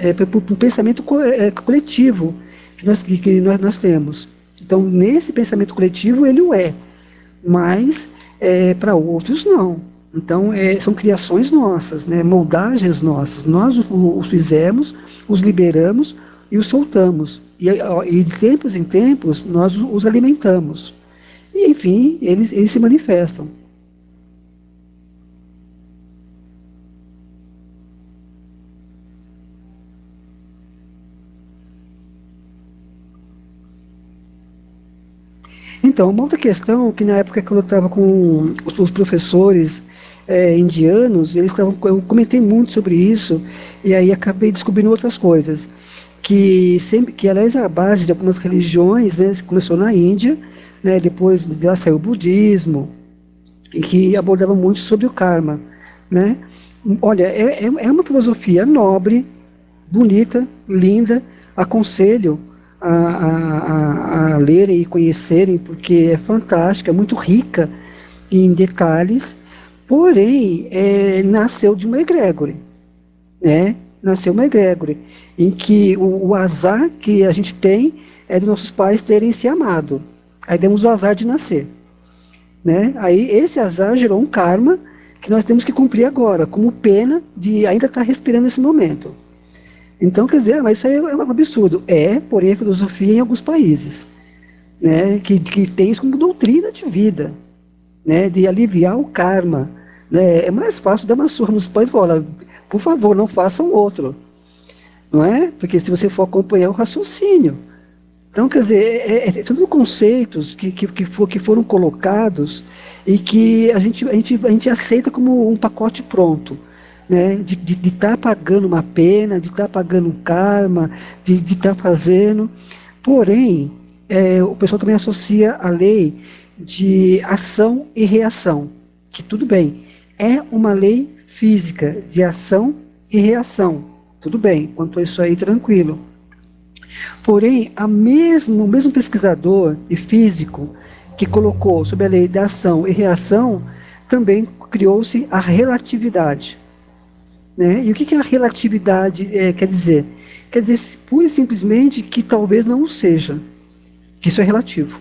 é, para o pensamento co é, coletivo que, nós, que nós, nós temos. Então, nesse pensamento coletivo, ele o é, mas para outros, não. Então, são criações nossas, né, moldagens nossas. Nós os, os fizemos, os liberamos e os soltamos. E, e, de tempos em tempos, nós os alimentamos. E, enfim, eles, eles se manifestam. Então, uma outra questão que na época que eu estava com os, os professores é, indianos, eles estavam, eu comentei muito sobre isso e aí acabei descobrindo outras coisas que sempre, que aliás é a base de algumas religiões, né, começou na Índia, né, depois de lá saiu o budismo e que abordava muito sobre o karma, né? Olha, é, é, é uma filosofia nobre, bonita, linda, aconselho a, a, a, lerem e conhecerem, porque é fantástica, é muito rica em detalhes, porém é, nasceu de uma egrégore, né? Nasceu uma egrégore, em que o, o, azar que a gente tem é de nossos pais terem se amado. Aí demos o azar de nascer. Né? Aí esse azar gerou um karma que nós temos que cumprir agora, como pena de ainda estar respirando nesse momento. Então, quer dizer, mas isso aí é um absurdo. É, porém, a filosofia em alguns países, né, que, que tem isso como doutrina de vida, né, de aliviar o karma. Né, é mais fácil dar uma surra nos pais e falar, por favor, não façam outro. Não é? Porque se você for acompanhar o raciocínio. Então, quer dizer, é, é, são conceitos que, que, que, for, que foram colocados e que a gente, a, gente, a gente aceita como um pacote pronto né, de estar tá pagando uma pena, de estar tá pagando um karma, de estar tá fazendo. Porém, é, o pessoal também associa a lei de ação e reação, que tudo bem, é uma lei física de ação e reação. Tudo bem, quanto a isso aí, tranquilo. Porém, a mesmo, o mesmo pesquisador e físico que colocou sobre a lei da ação e reação, também criou-se a relatividade. Né? E o que, que a relatividade é, quer dizer? Quer dizer, pura e simplesmente que talvez não seja, que isso é relativo.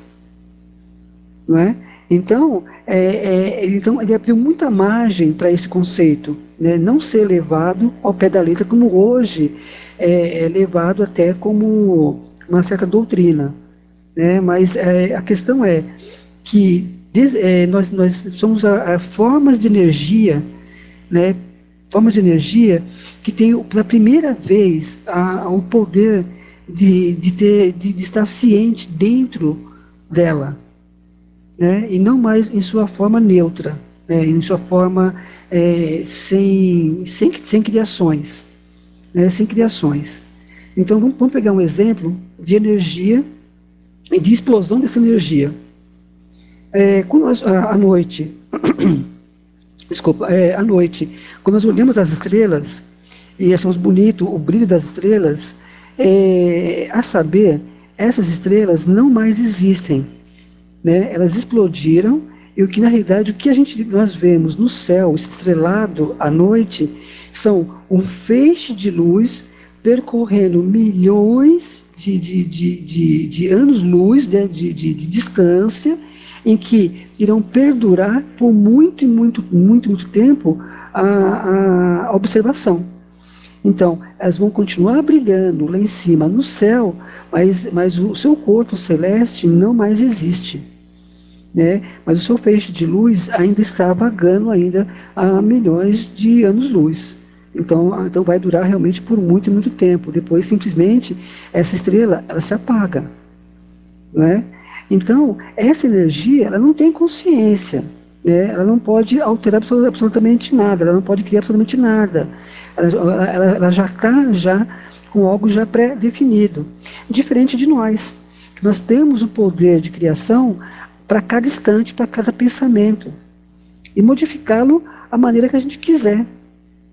Não é? Então, é, é, então, ele abriu muita margem para esse conceito, né? não ser levado ao pé da letra, como hoje é, é levado até como uma certa doutrina. Né? Mas a questão é que des, nós, nós somos a, a formas de energia né, formas de energia que tem pela primeira vez a, a, o poder de, de, ter, de, de estar ciente dentro dela. né, e não mais em sua forma neutra, né, em sua forma é, sem, sem, sem criações. Né, sem criações. Então vamos, vamos pegar um exemplo de energia e de explosão dessa energia. É, quando nós, à noite, desculpa, é, à noite, quando nós olhamos as estrelas e achamos bonito o brilho das estrelas, é, a saber, essas estrelas não mais existem, né? Elas explodiram e o que na realidade o que a gente nós vemos no céu estrelado à noite são um feixe de luz percorrendo milhões de, de, de, de, de anos-luz né, de, de, de distância, em que irão perdurar por muito, muito, muito, muito tempo a, a observação. Então, elas vão continuar brilhando lá em cima, no céu, mas, mas o seu corpo celeste não mais existe. Né? Mas o seu feixe de luz ainda está vagando ainda há milhões de anos-luz. Então, então vai durar realmente por muito, muito tempo. Depois, simplesmente, essa estrela ela se apaga. Não é? Então, essa energia ela não tem consciência. Né? Ela não pode alterar absolutamente nada, ela não pode criar absolutamente nada. Ela, ela, ela já está já com algo já pré-definido. Diferente de nós, nós temos o poder de criação para cada instante, para cada pensamento. E modificá-lo a maneira que a gente quiser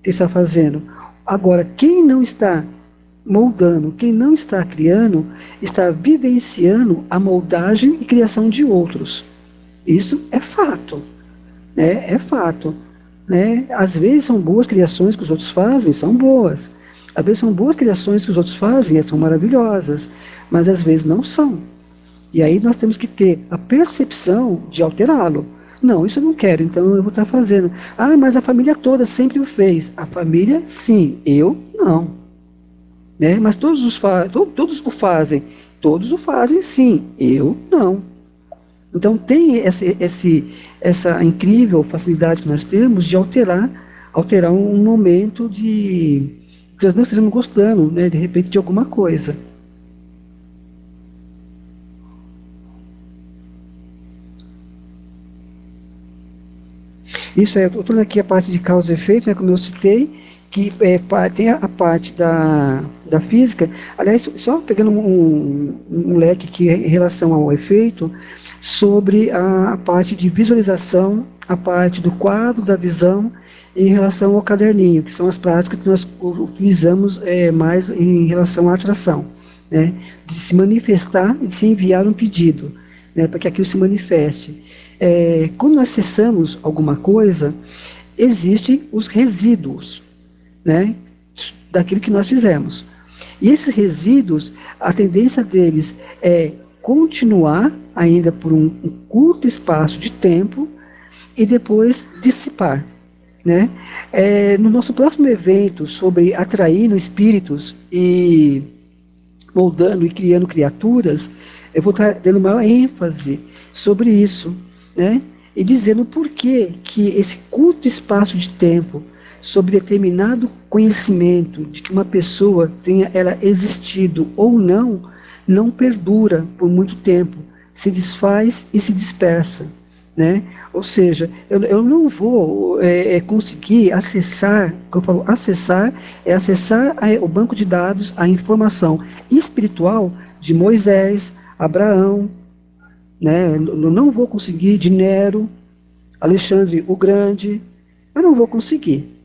está fazendo. Agora, quem não está moldando, quem não está criando, está vivenciando a moldagem e criação de outros. Isso é fato. Né? É fato. Né? Às vezes são boas criações que os outros fazem, são boas. Às vezes são boas criações que os outros fazem, são maravilhosas. Mas às vezes não são. E aí nós temos que ter a percepção de alterá-lo. Não, isso eu não quero, então eu vou estar fazendo. Ah, mas a família toda sempre o fez. A família, sim, eu não. Né? Mas todos, os fa to todos o fazem. Todos o fazem, sim, eu não. Então tem esse, essa incrível facilidade que nós temos de alterar, alterar um momento de que nós não estejamos gostando, né, de repente, de alguma coisa. Isso é, toda aqui a parte de causa e efeito, né, como eu citei, que é, tem a, parte da, da física. Aliás, só pegando um, um leque aqui em relação ao efeito, sobre a parte de visualização, a parte do quadro da visão em relação ao caderninho, que são as práticas que nós utilizamos é, mais em relação à atração, né, de se manifestar e de se enviar um pedido, né, para que aquilo se manifeste. É, quando nós acessamos alguma coisa, existem os resíduos né, daquilo que nós fizemos. E esses resíduos, a tendência deles é continuar ainda por um, um curto espaço de tempo e depois dissipar. Né? É, no nosso próximo evento sobre atraindo espíritos e moldando e criando criaturas, eu vou estar dando maior ênfase sobre isso né? e dizendo por que, que esse curto espaço de tempo sobre determinado conhecimento de que uma pessoa tenha ela existido ou não, não perdura por muito tempo, se desfaz e se dispersa. Né? Ou seja, eu, eu não vou é, é, conseguir acessar, eu falo, acessar é acessar a, o banco de dados, a informação espiritual de Moisés, Abraão, né? Eu não vou conseguir de Nero, Alexandre o Grande, eu não vou conseguir.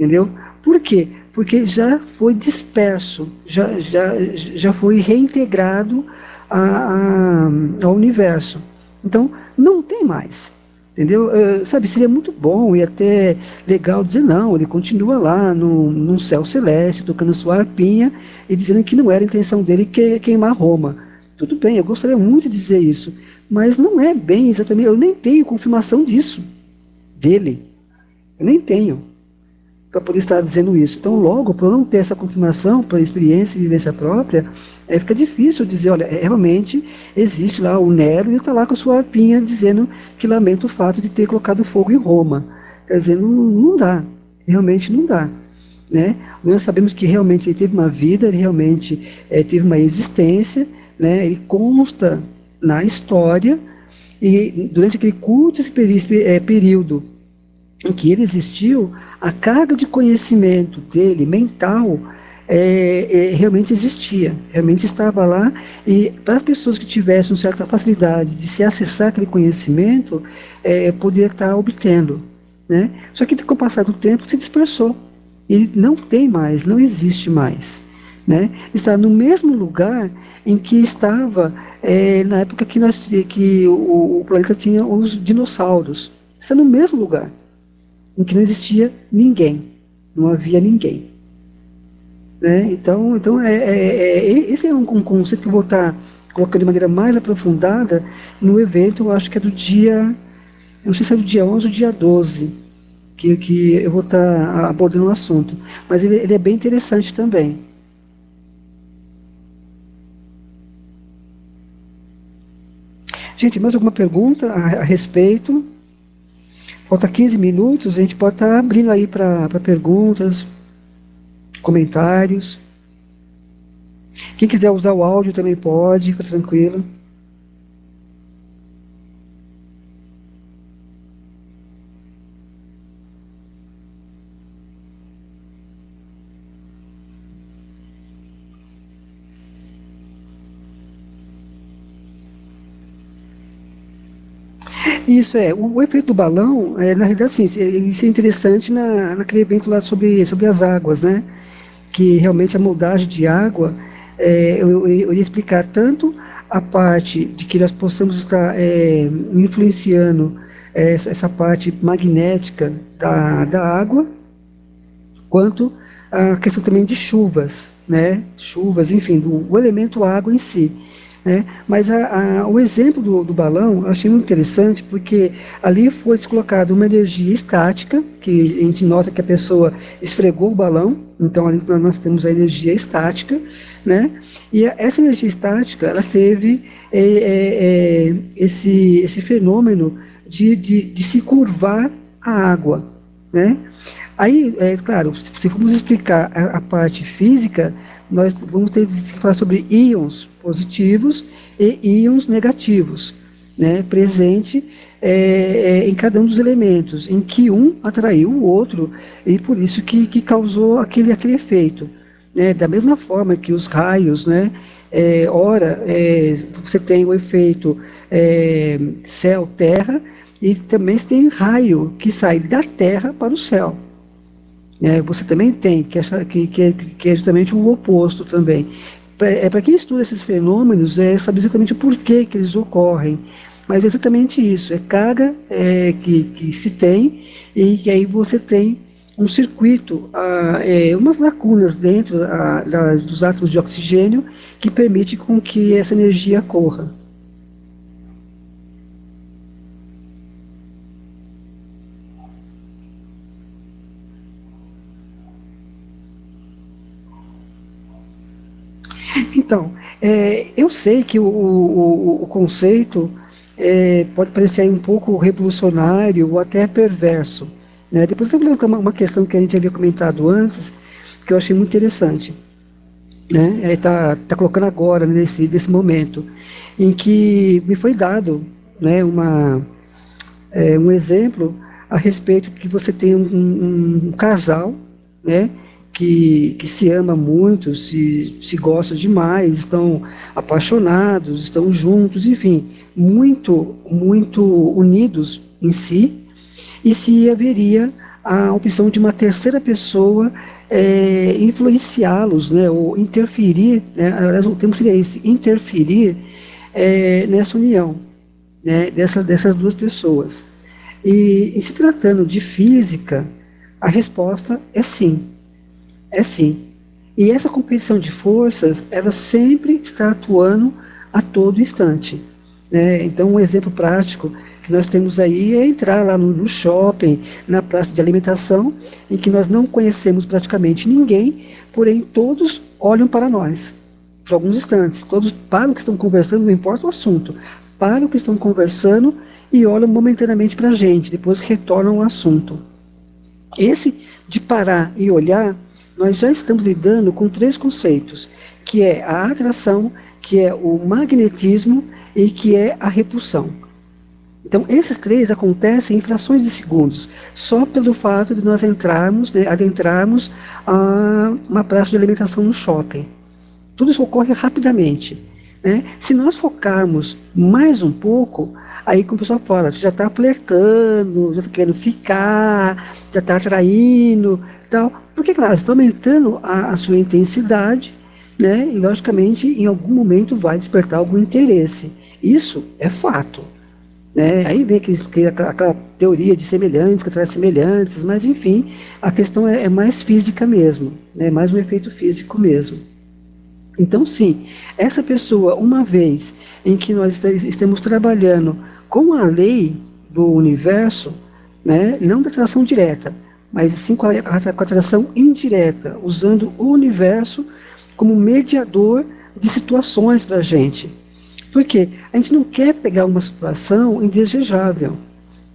Entendeu? Por quê? Porque já foi disperso, já, já, já foi reintegrado a, a, ao universo. Então, não tem mais. Entendeu? Uh, sabe, seria muito bom e até legal dizer não, ele continua lá no, no céu celeste, tocando sua arpinha e dizendo que não era a intenção dele que, queimar Roma. Tudo bem, eu gostaria muito de dizer isso, mas não é bem exatamente. Eu nem tenho confirmação disso, dele. Eu nem tenho para poder estar dizendo isso. Então, logo, por não ter essa confirmação, por experiência e vivência própria, é, fica difícil dizer, olha, é, realmente existe lá o Nero e está lá com a sua arpinha dizendo que lamenta o fato de ter colocado fogo em Roma. Quer dizer, não, não dá, realmente não dá. Né? Nós sabemos que realmente ele teve uma vida, ele realmente é, teve uma existência, né, ele consta na história E durante aquele curto é, período em que ele existiu, a carga de conhecimento dele, mental, é, é, realmente existia, realmente estava lá, e para as pessoas que tivessem certa facilidade de se acessar aquele conhecimento, é, poderia estar obtendo. Né? Só que com o passar do tempo se dispersou, ele não tem mais, não existe mais. Né? Está no mesmo lugar em que estava é, na época que, nós, que o, o planeta tinha os dinossauros. Está no mesmo lugar em que não existia ninguém, não havia ninguém. Né? Então, então é, é, é, esse é um, um, conceito que eu vou estar colocando de maneira mais aprofundada no evento, eu acho que é do dia, não sei se é do dia 11 ou dia 12, que, que eu vou estar abordando o assunto. Mas ele, ele é bem interessante também. Gente, mais alguma pergunta a, a respeito? Falta 15 minutos, a gente pode estar abrindo aí para perguntas, comentários. Quem quiser usar o áudio também pode, fica tranquilo. Isso é, o, o, efeito do balão, é, na realidade, sim, isso é interessante na, naquele evento lá sobre, sobre as águas, né? Que realmente a moldagem de água, é, eu, eu, ia explicar tanto a parte de que nós possamos estar é, influenciando essa, essa, parte magnética da, da água, quanto a questão também de chuvas, né? Chuvas, enfim, do, o elemento água em si. Né? Mas a, a, o exemplo do, do, balão eu achei muito interessante porque ali foi colocada uma energia estática, que a gente nota que a pessoa esfregou o balão, então ali nós temos a energia estática, né? e a, essa energia estática ela teve é, é, é, esse, esse fenômeno de, de, de se curvar a água. Né? Aí, é claro, se formos explicar a, a parte física, nós vamos ter que falar sobre íons positivos e íons negativos, né, presente é, é, em cada um dos elementos, em que um atraiu o outro e por isso que, que causou aquele, aquele efeito. Né, da mesma forma que os raios, né, é, ora é, você tem o efeito é, céu-terra e também você tem raio que sai da terra para o céu. É, você também tem, que, é, que, que, que é justamente o oposto também. É, para quem estuda esses fenômenos, é saber exatamente o porquê que eles ocorrem. Mas é exatamente isso, é carga é, que, que se tem e que aí você tem um circuito, a, é, umas lacunas dentro dos átomos de oxigênio que permite com que essa energia corra. Então, é, eu sei que o, o, o conceito é, pode parecer um pouco revolucionário ou até perverso. Né? Depois eu vou levantar uma, uma questão que a gente havia comentado antes, que eu achei muito interessante. Né? Está tá colocando agora, nesse, nesse momento, em que me foi dado né, uma, é, um exemplo a respeito que você tem um, um, um casal, né, que, que se ama muito, se, se gosta demais, estão apaixonados, estão juntos, enfim, muito, muito unidos em si, e se haveria a opção de uma terceira pessoa é, influenciá-los, né, ou interferir, né, aliás, o termo seria esse, interferir é, nessa união né, dessa, dessas duas pessoas. E, e se tratando de física, a resposta é sim. É sim. E essa competição de forças, ela sempre está atuando a todo instante. Né? Então, um exemplo prático que nós temos aí é entrar lá no, shopping, na praça de alimentação, em que nós não conhecemos praticamente ninguém, porém todos olham para nós por alguns instantes. Todos param que estão conversando, não importa o assunto, param que estão conversando e olham momentaneamente para a gente, depois retornam ao assunto. Esse de parar e olhar nós já estamos lidando com três conceitos, que é a atração, que é o magnetismo e que é a repulsão. Então, esses três acontecem em frações de segundos, só pelo fato de nós entrarmos, né, adentrarmos a uma praça de alimentação no shopping. Tudo isso ocorre rapidamente. Né? Se nós focarmos mais um pouco, aí como o pessoal fala, você já está flertando, já está querendo ficar, já está atraindo, tal. Porque, claro, está aumentando a, a sua intensidade, né? E logicamente, em algum momento vai despertar algum interesse. Isso é fato. Né? Aí vem aquele, aquela teoria de semelhantes, que traz semelhantes, mas enfim, a questão é, é mais física mesmo, é né? mais um efeito físico mesmo. Então, sim, essa pessoa, uma vez em que nós estamos trabalhando com a lei do universo, né, não da atração direta, mas sim com a, com a atração indireta, usando o universo como mediador de situações para a gente. Porque a gente não quer pegar uma situação indesejável.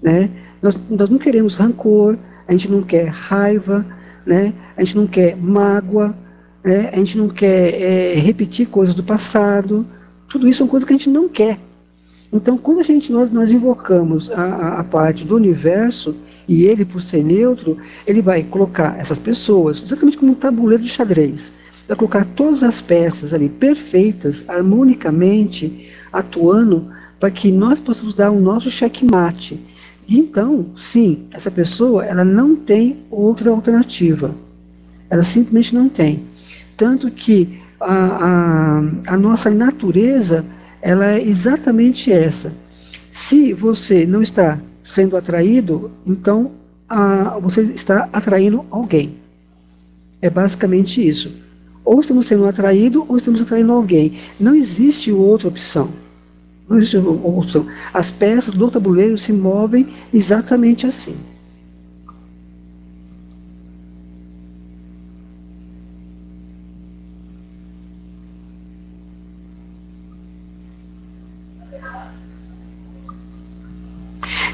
Né? Nós, nós não queremos rancor, a gente não quer raiva, né? a gente não quer mágoa, né? a gente não quer é, repetir coisas do passado. Tudo isso são coisas que a gente não quer. Então, quando a gente, nós, nós invocamos a, a, parte do universo, e ele, por ser neutro, ele vai colocar essas pessoas, exatamente como um tabuleiro de xadrez vai colocar todas as peças ali perfeitas, harmonicamente, atuando, para que nós possamos dar o nosso checkmate. E então, sim, essa pessoa ela não tem outra alternativa. Ela simplesmente não tem. Tanto que a, a, a nossa natureza ela é exatamente essa. Se você não está sendo atraído, então a, você está atraindo alguém. É basicamente isso. Ou estamos sendo atraídos ou estamos atraindo alguém. Não existe outra opção. Não existe outra opção. As peças do tabuleiro se movem exatamente assim.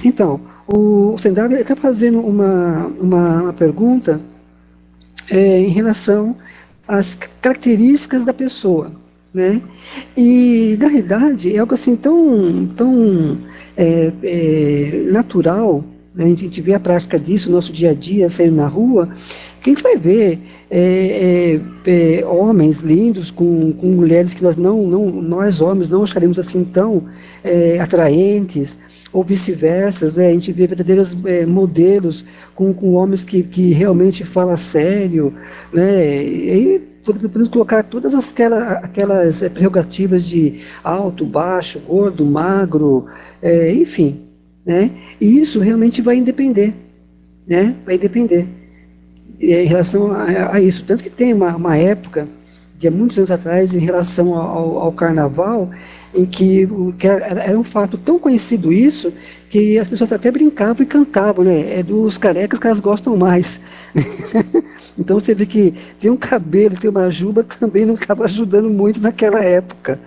Então, o Sendado está fazendo uma, uma, uma pergunta é, em relação as características da pessoa. Né? E, na realidade, é algo assim tão, tão é, é, natural, né? a gente vê a prática disso no nosso dia a dia, saindo na rua, que a gente vai ver é, é, é homens lindos com, com mulheres que nós, não, não, nós homens não acharemos assim tão é, atraentes, ou vice-versa, né? a gente vê verdadeiros é, modelos com, com homens que, que realmente falam sério, né? e podemos colocar todas aquelas, aquelas prerrogativas de alto, baixo, gordo, magro, é, enfim, né? e isso realmente vai depender, né? vai depender em relação a, a, isso, tanto que tem uma, uma época, de muitos anos atrás, em relação ao, ao carnaval, em que, que era, era, um fato tão conhecido isso que as pessoas até brincavam e cantavam, né? É dos carecas que elas gostam mais. então você vê que ter um cabelo, ter uma juba também não estava ajudando muito naquela época,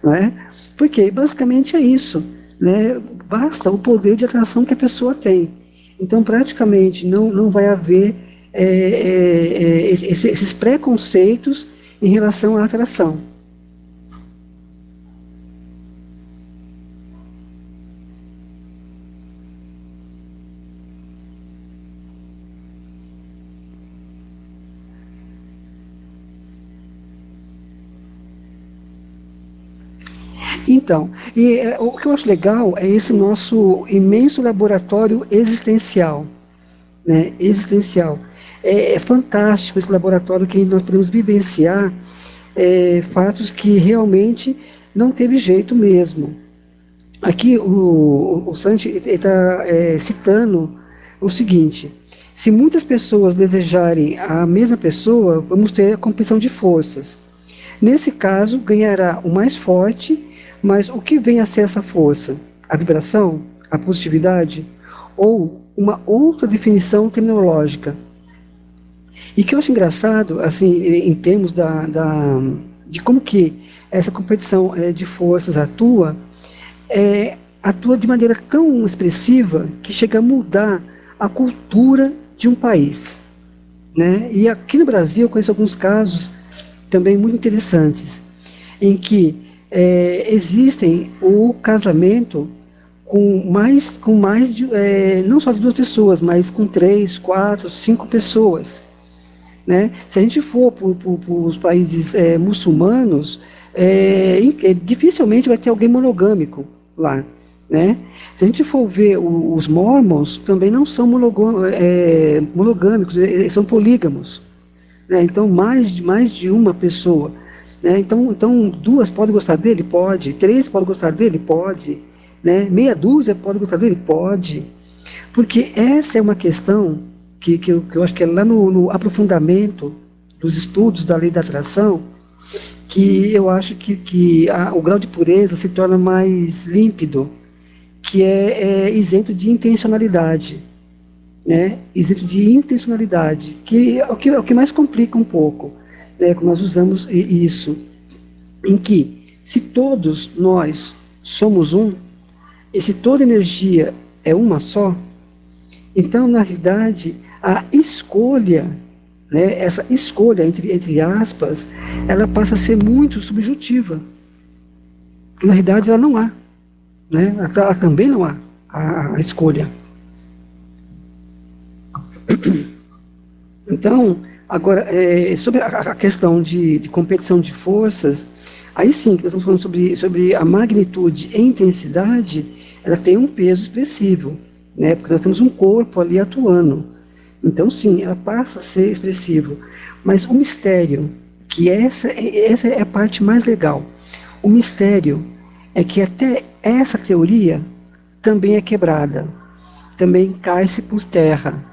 não é? Porque basicamente é isso, né? Basta o poder de atração que a pessoa tem. Então praticamente não, não vai haver é, é, é, esses preconceitos em relação à atração. Então, e é, o que eu acho legal é esse nosso imenso laboratório existencial, né? Existencial. É, é fantástico esse laboratório que nós podemos vivenciar é, fatos que realmente não teve jeito mesmo. Aqui o, o, Santi está é, citando o seguinte: se muitas pessoas desejarem a mesma pessoa, vamos ter a competição de forças. Nesse caso, ganhará o mais forte mas o que vem a ser essa força? A vibração? A positividade? Ou uma outra definição terminológica? E que eu acho engraçado, assim, em termos da, da de como que essa competição é, de forças atua, é, atua de maneira tão expressiva que chega a mudar a cultura de um país. Né? E aqui no Brasil eu conheço alguns casos também muito interessantes, em que é, existem o casamento com mais, com mais de, é, não só de duas pessoas, mas com três, quatro, cinco pessoas. Né? Se a gente for para os países é, muçulmanos, é, é, dificilmente vai ter alguém monogâmico lá. Né? Se a gente for ver o, os mormons, também não são é, monogâmicos, eles são polígamos. Né? Então, mais de, mais de uma pessoa. Né? Então, então, duas podem gostar dele? Pode. Três podem gostar dele? Pode. Né? Meia dúzia pode gostar dele? Pode. Porque essa é uma questão que, que, eu, que eu acho que é lá no, no, aprofundamento dos estudos da lei da atração, que eu acho que, que a, o grau de pureza se torna mais límpido, que é, é isento de intencionalidade. Né? Isento de intencionalidade, que é o que, é o que mais complica um pouco né, quando nós usamos isso, em que se todos nós somos um, e se toda energia é uma só, então, na realidade, a escolha, né, essa escolha, entre, entre aspas, ela passa a ser muito subjetiva. Na realidade, ela não há. Né? Ela também não há a, a escolha. Então, agora, é, sobre a, a questão de, de, competição de forças, aí sim, nós estamos falando sobre, sobre a magnitude e intensidade, ela tem um peso expressivo, né? porque nós temos um corpo ali atuando. Então, sim, ela passa a ser expressivo. Mas o mistério, que essa, essa é a parte mais legal, o mistério é que até essa teoria também é quebrada, também cai-se por terra.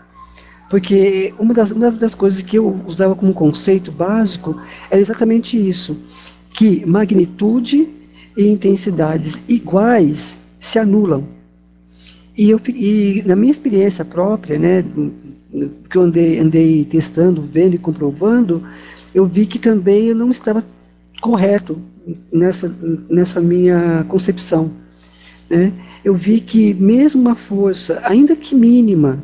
Porque uma das, uma das coisas que eu usava como conceito básico era exatamente isso, que magnitude e intensidades iguais se anulam. E, eu, e na minha experiência própria, né, que eu andei, andei testando, vendo e comprovando, eu vi que também eu não estava correto nessa, nessa minha concepção. Né? Eu vi que mesmo uma força, ainda que mínima,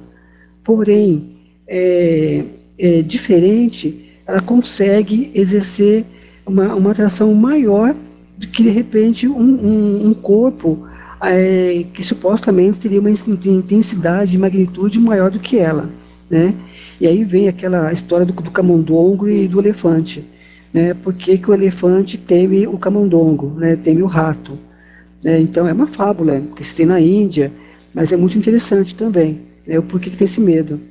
porém é, é diferente, ela consegue exercer uma, uma atração maior do que de repente um, um, um corpo é, que supostamente teria uma intensidade e magnitude maior do que ela né? E aí vem aquela história do, do camundongo e do elefante, né? Por que, que o elefante teme o camundongo, né? Teme o rato, né? Então é uma fábula que se tem na Índia, mas é muito interessante também, né? O porquê que tem esse medo.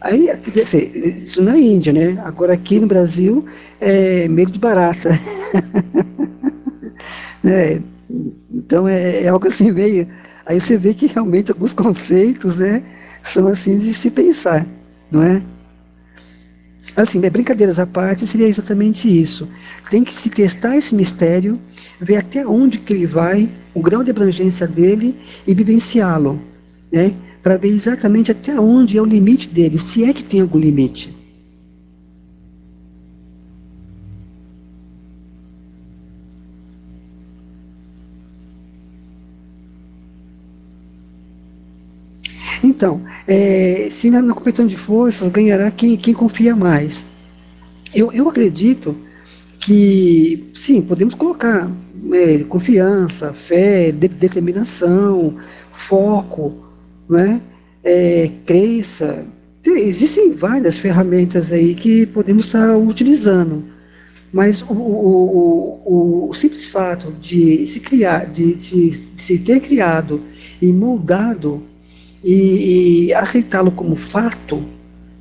Aí, quer dizer, isso na Índia, né? Agora aqui no Brasil é medo de barata. né? Então é, é, algo assim meio. Aí você vê que realmente alguns conceitos, né, são assim de se pensar não é? Assim, brincadeiras à parte, seria exatamente isso. Tem que se testar esse mistério, ver até onde que ele vai, o grau de abrangência dele e vivenciá-lo, né? Para ver exatamente até onde é o limite dele, se é que tem algum limite. Então, é, se na, na, competição de forças ganhará quem, quem confia mais. Eu, eu acredito que, sim, podemos colocar é, confiança, fé, de, determinação, foco, né? É, crença. Existem várias ferramentas aí que podemos estar utilizando. Mas o, o, o, o simples fato de se criar, de se, de se ter criado e moldado e, e aceitá-lo como fato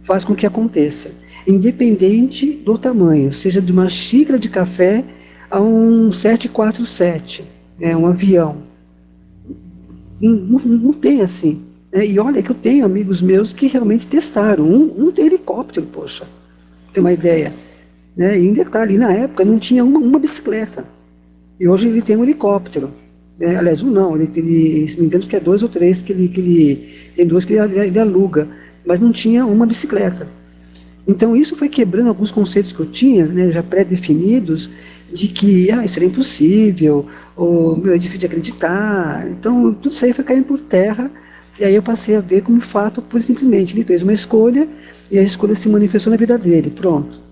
faz com que aconteça, independente do tamanho, seja de uma xícara de café a um 747, né, um avião. Não, não, tem assim. Né? E olha que eu tenho amigos meus que realmente testaram. Um, um tem helicóptero, poxa, tem uma ideia. Né? E em detalhe, na época não tinha uma, uma bicicleta. E hoje ele tem um helicóptero. É, aliás, um não, ele, ele, se não me engano, que é dois ou três que ele, que ele tem dois que ele, ele aluga, mas não tinha uma bicicleta. Então isso foi quebrando alguns conceitos que eu tinha, né, já pré-definidos, de que ah, isso era impossível, ou meu, é difícil de acreditar. Então tudo isso aí foi caindo por terra, e aí eu passei a ver como fato, simplesmente, ele fez uma escolha, e a escolha se manifestou na vida dele, pronto.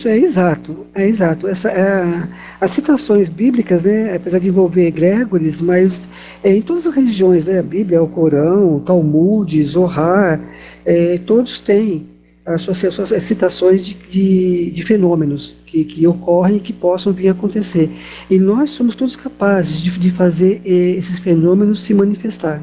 Isso é exato, é exato. Essa, é, as citações bíblicas, né, apesar de envolver egregores, mas é, em todas as religiões, né, a Bíblia, o Corão, o Talmud, Zohar, é, todos têm as suas, as suas citações de, de, de fenômenos que, que, ocorrem e que possam vir a acontecer. E nós somos todos capazes de, de fazer é, esses fenômenos se manifestar.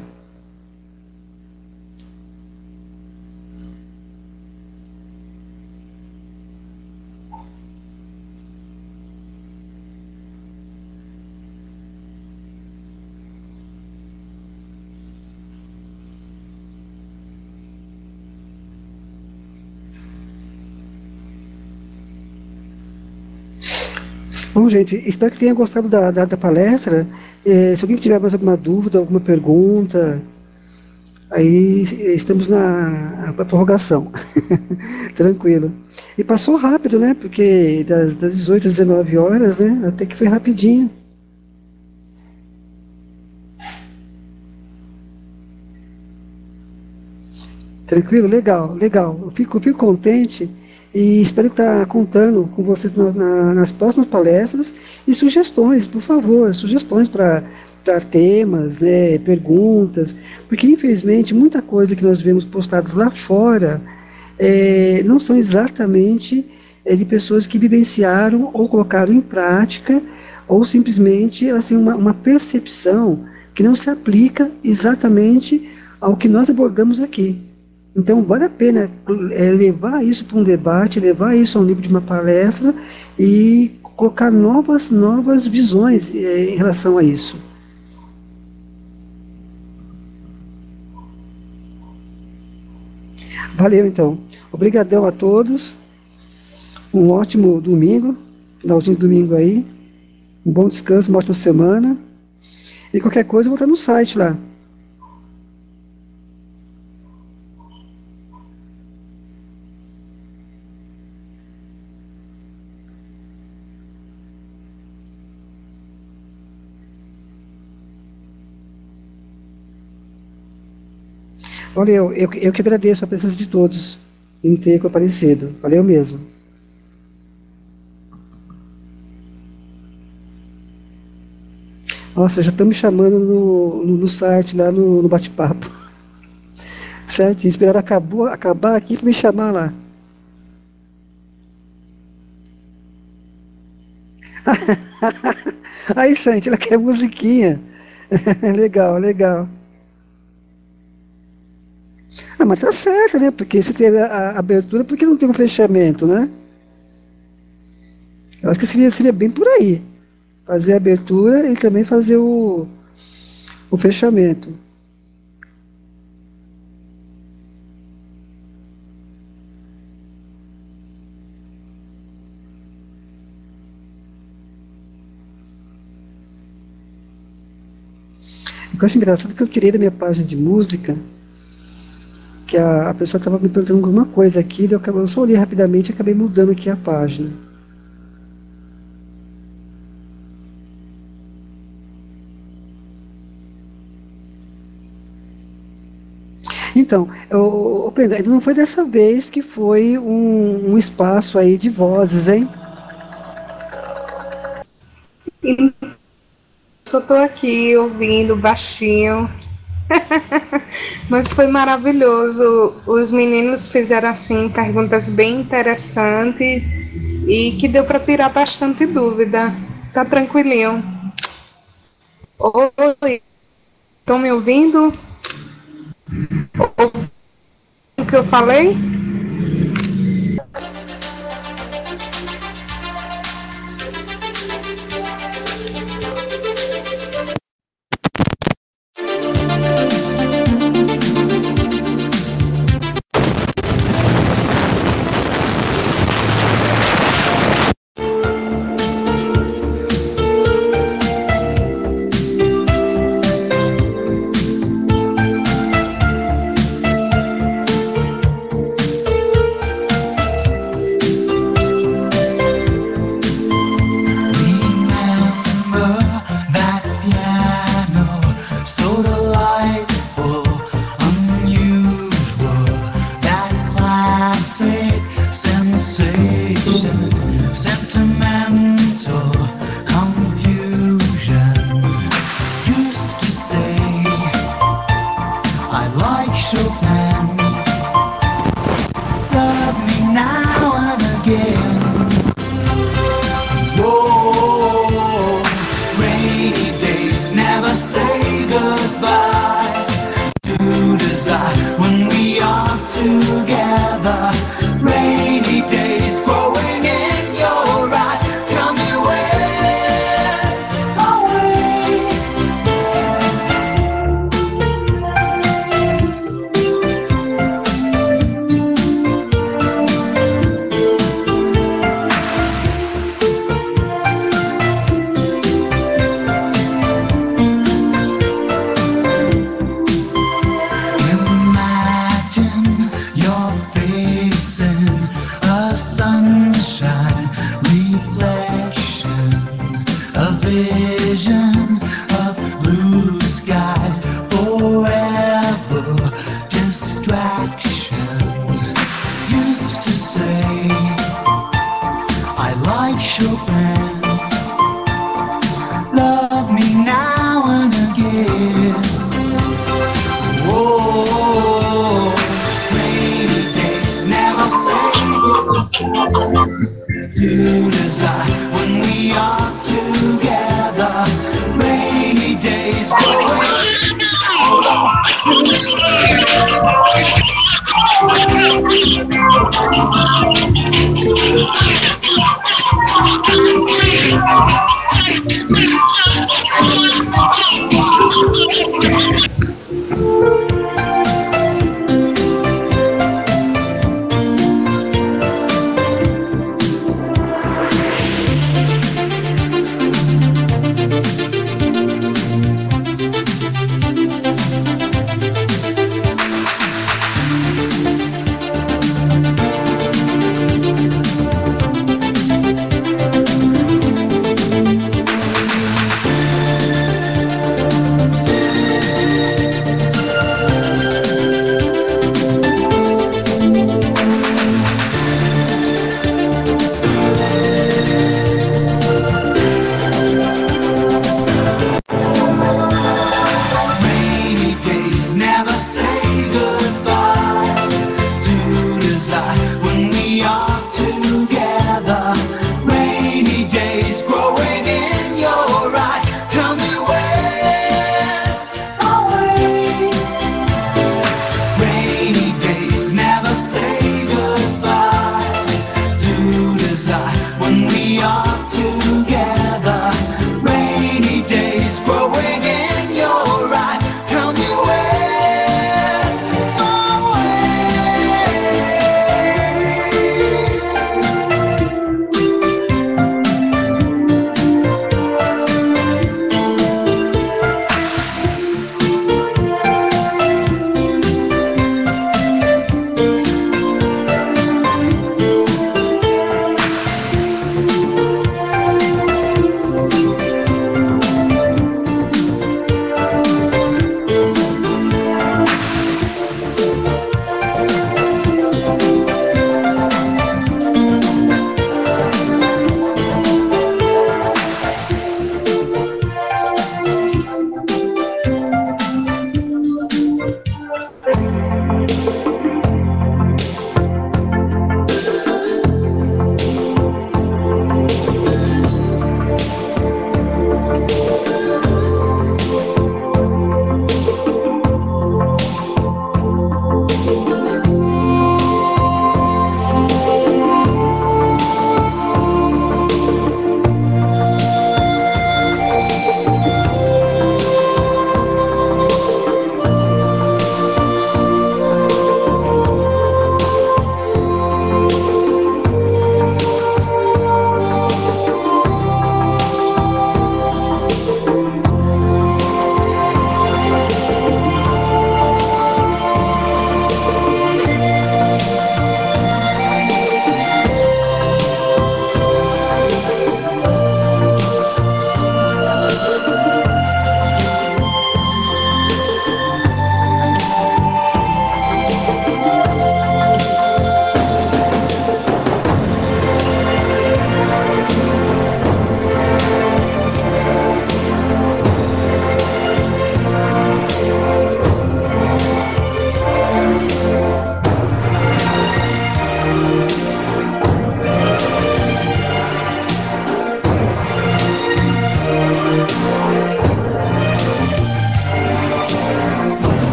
Gente, espero que tenha gostado da, da, da palestra. É, se alguém tiver mais alguma dúvida, alguma pergunta, aí estamos na, prorrogação. Tranquilo. E passou rápido, né? Porque das, das 18 às 19 horas, né? Até que foi rapidinho. Tranquilo? Legal, legal. Eu fico, fico contente e espero estar contando com vocês na, na, nas próximas palestras e sugestões, por favor, sugestões para temas, né, perguntas, porque infelizmente muita coisa que nós vemos postadas lá fora é, não são exatamente é, de pessoas que vivenciaram ou colocaram em prática ou simplesmente assim, uma, uma percepção que não se aplica exatamente ao que nós abordamos aqui. Então, vale a pena é, levar isso para um debate, levar isso ao nível de uma palestra e colocar novas, novas visões é, em relação a isso. Valeu, então. Obrigadão a todos. Um ótimo domingo, finalzinho de domingo aí. Um bom descanso, uma ótima semana. E qualquer coisa, vou estar no site lá. Valeu, eu, eu que agradeço a presença de todos em ter comparecido. Valeu mesmo. Nossa, já estão me chamando no, no, no site, lá no, no bate-papo. Certo? Esperaram acabou, acabar aqui para me chamar lá. Aí, Santi, ela quer musiquinha. legal, legal. Ah, mas tá certo, né? Porque se teve a, a abertura, por que não tem um fechamento, né? Eu acho que seria, seria bem por aí. Fazer a abertura e também fazer o, o fechamento. Eu acho engraçado que eu tirei da minha página de música que a, a pessoa estava me perguntando alguma coisa aqui, eu, eu só olhei rapidamente e acabei mudando aqui a página. Então, eu, eu, não foi dessa vez que foi um, um espaço aí de vozes, hein? Só estou aqui ouvindo baixinho. Mas foi maravilhoso. Os meninos fizeram assim perguntas bem interessantes e que deu para tirar bastante dúvida. Tá tranquilinho. Oi, estão me ouvindo? O que eu falei?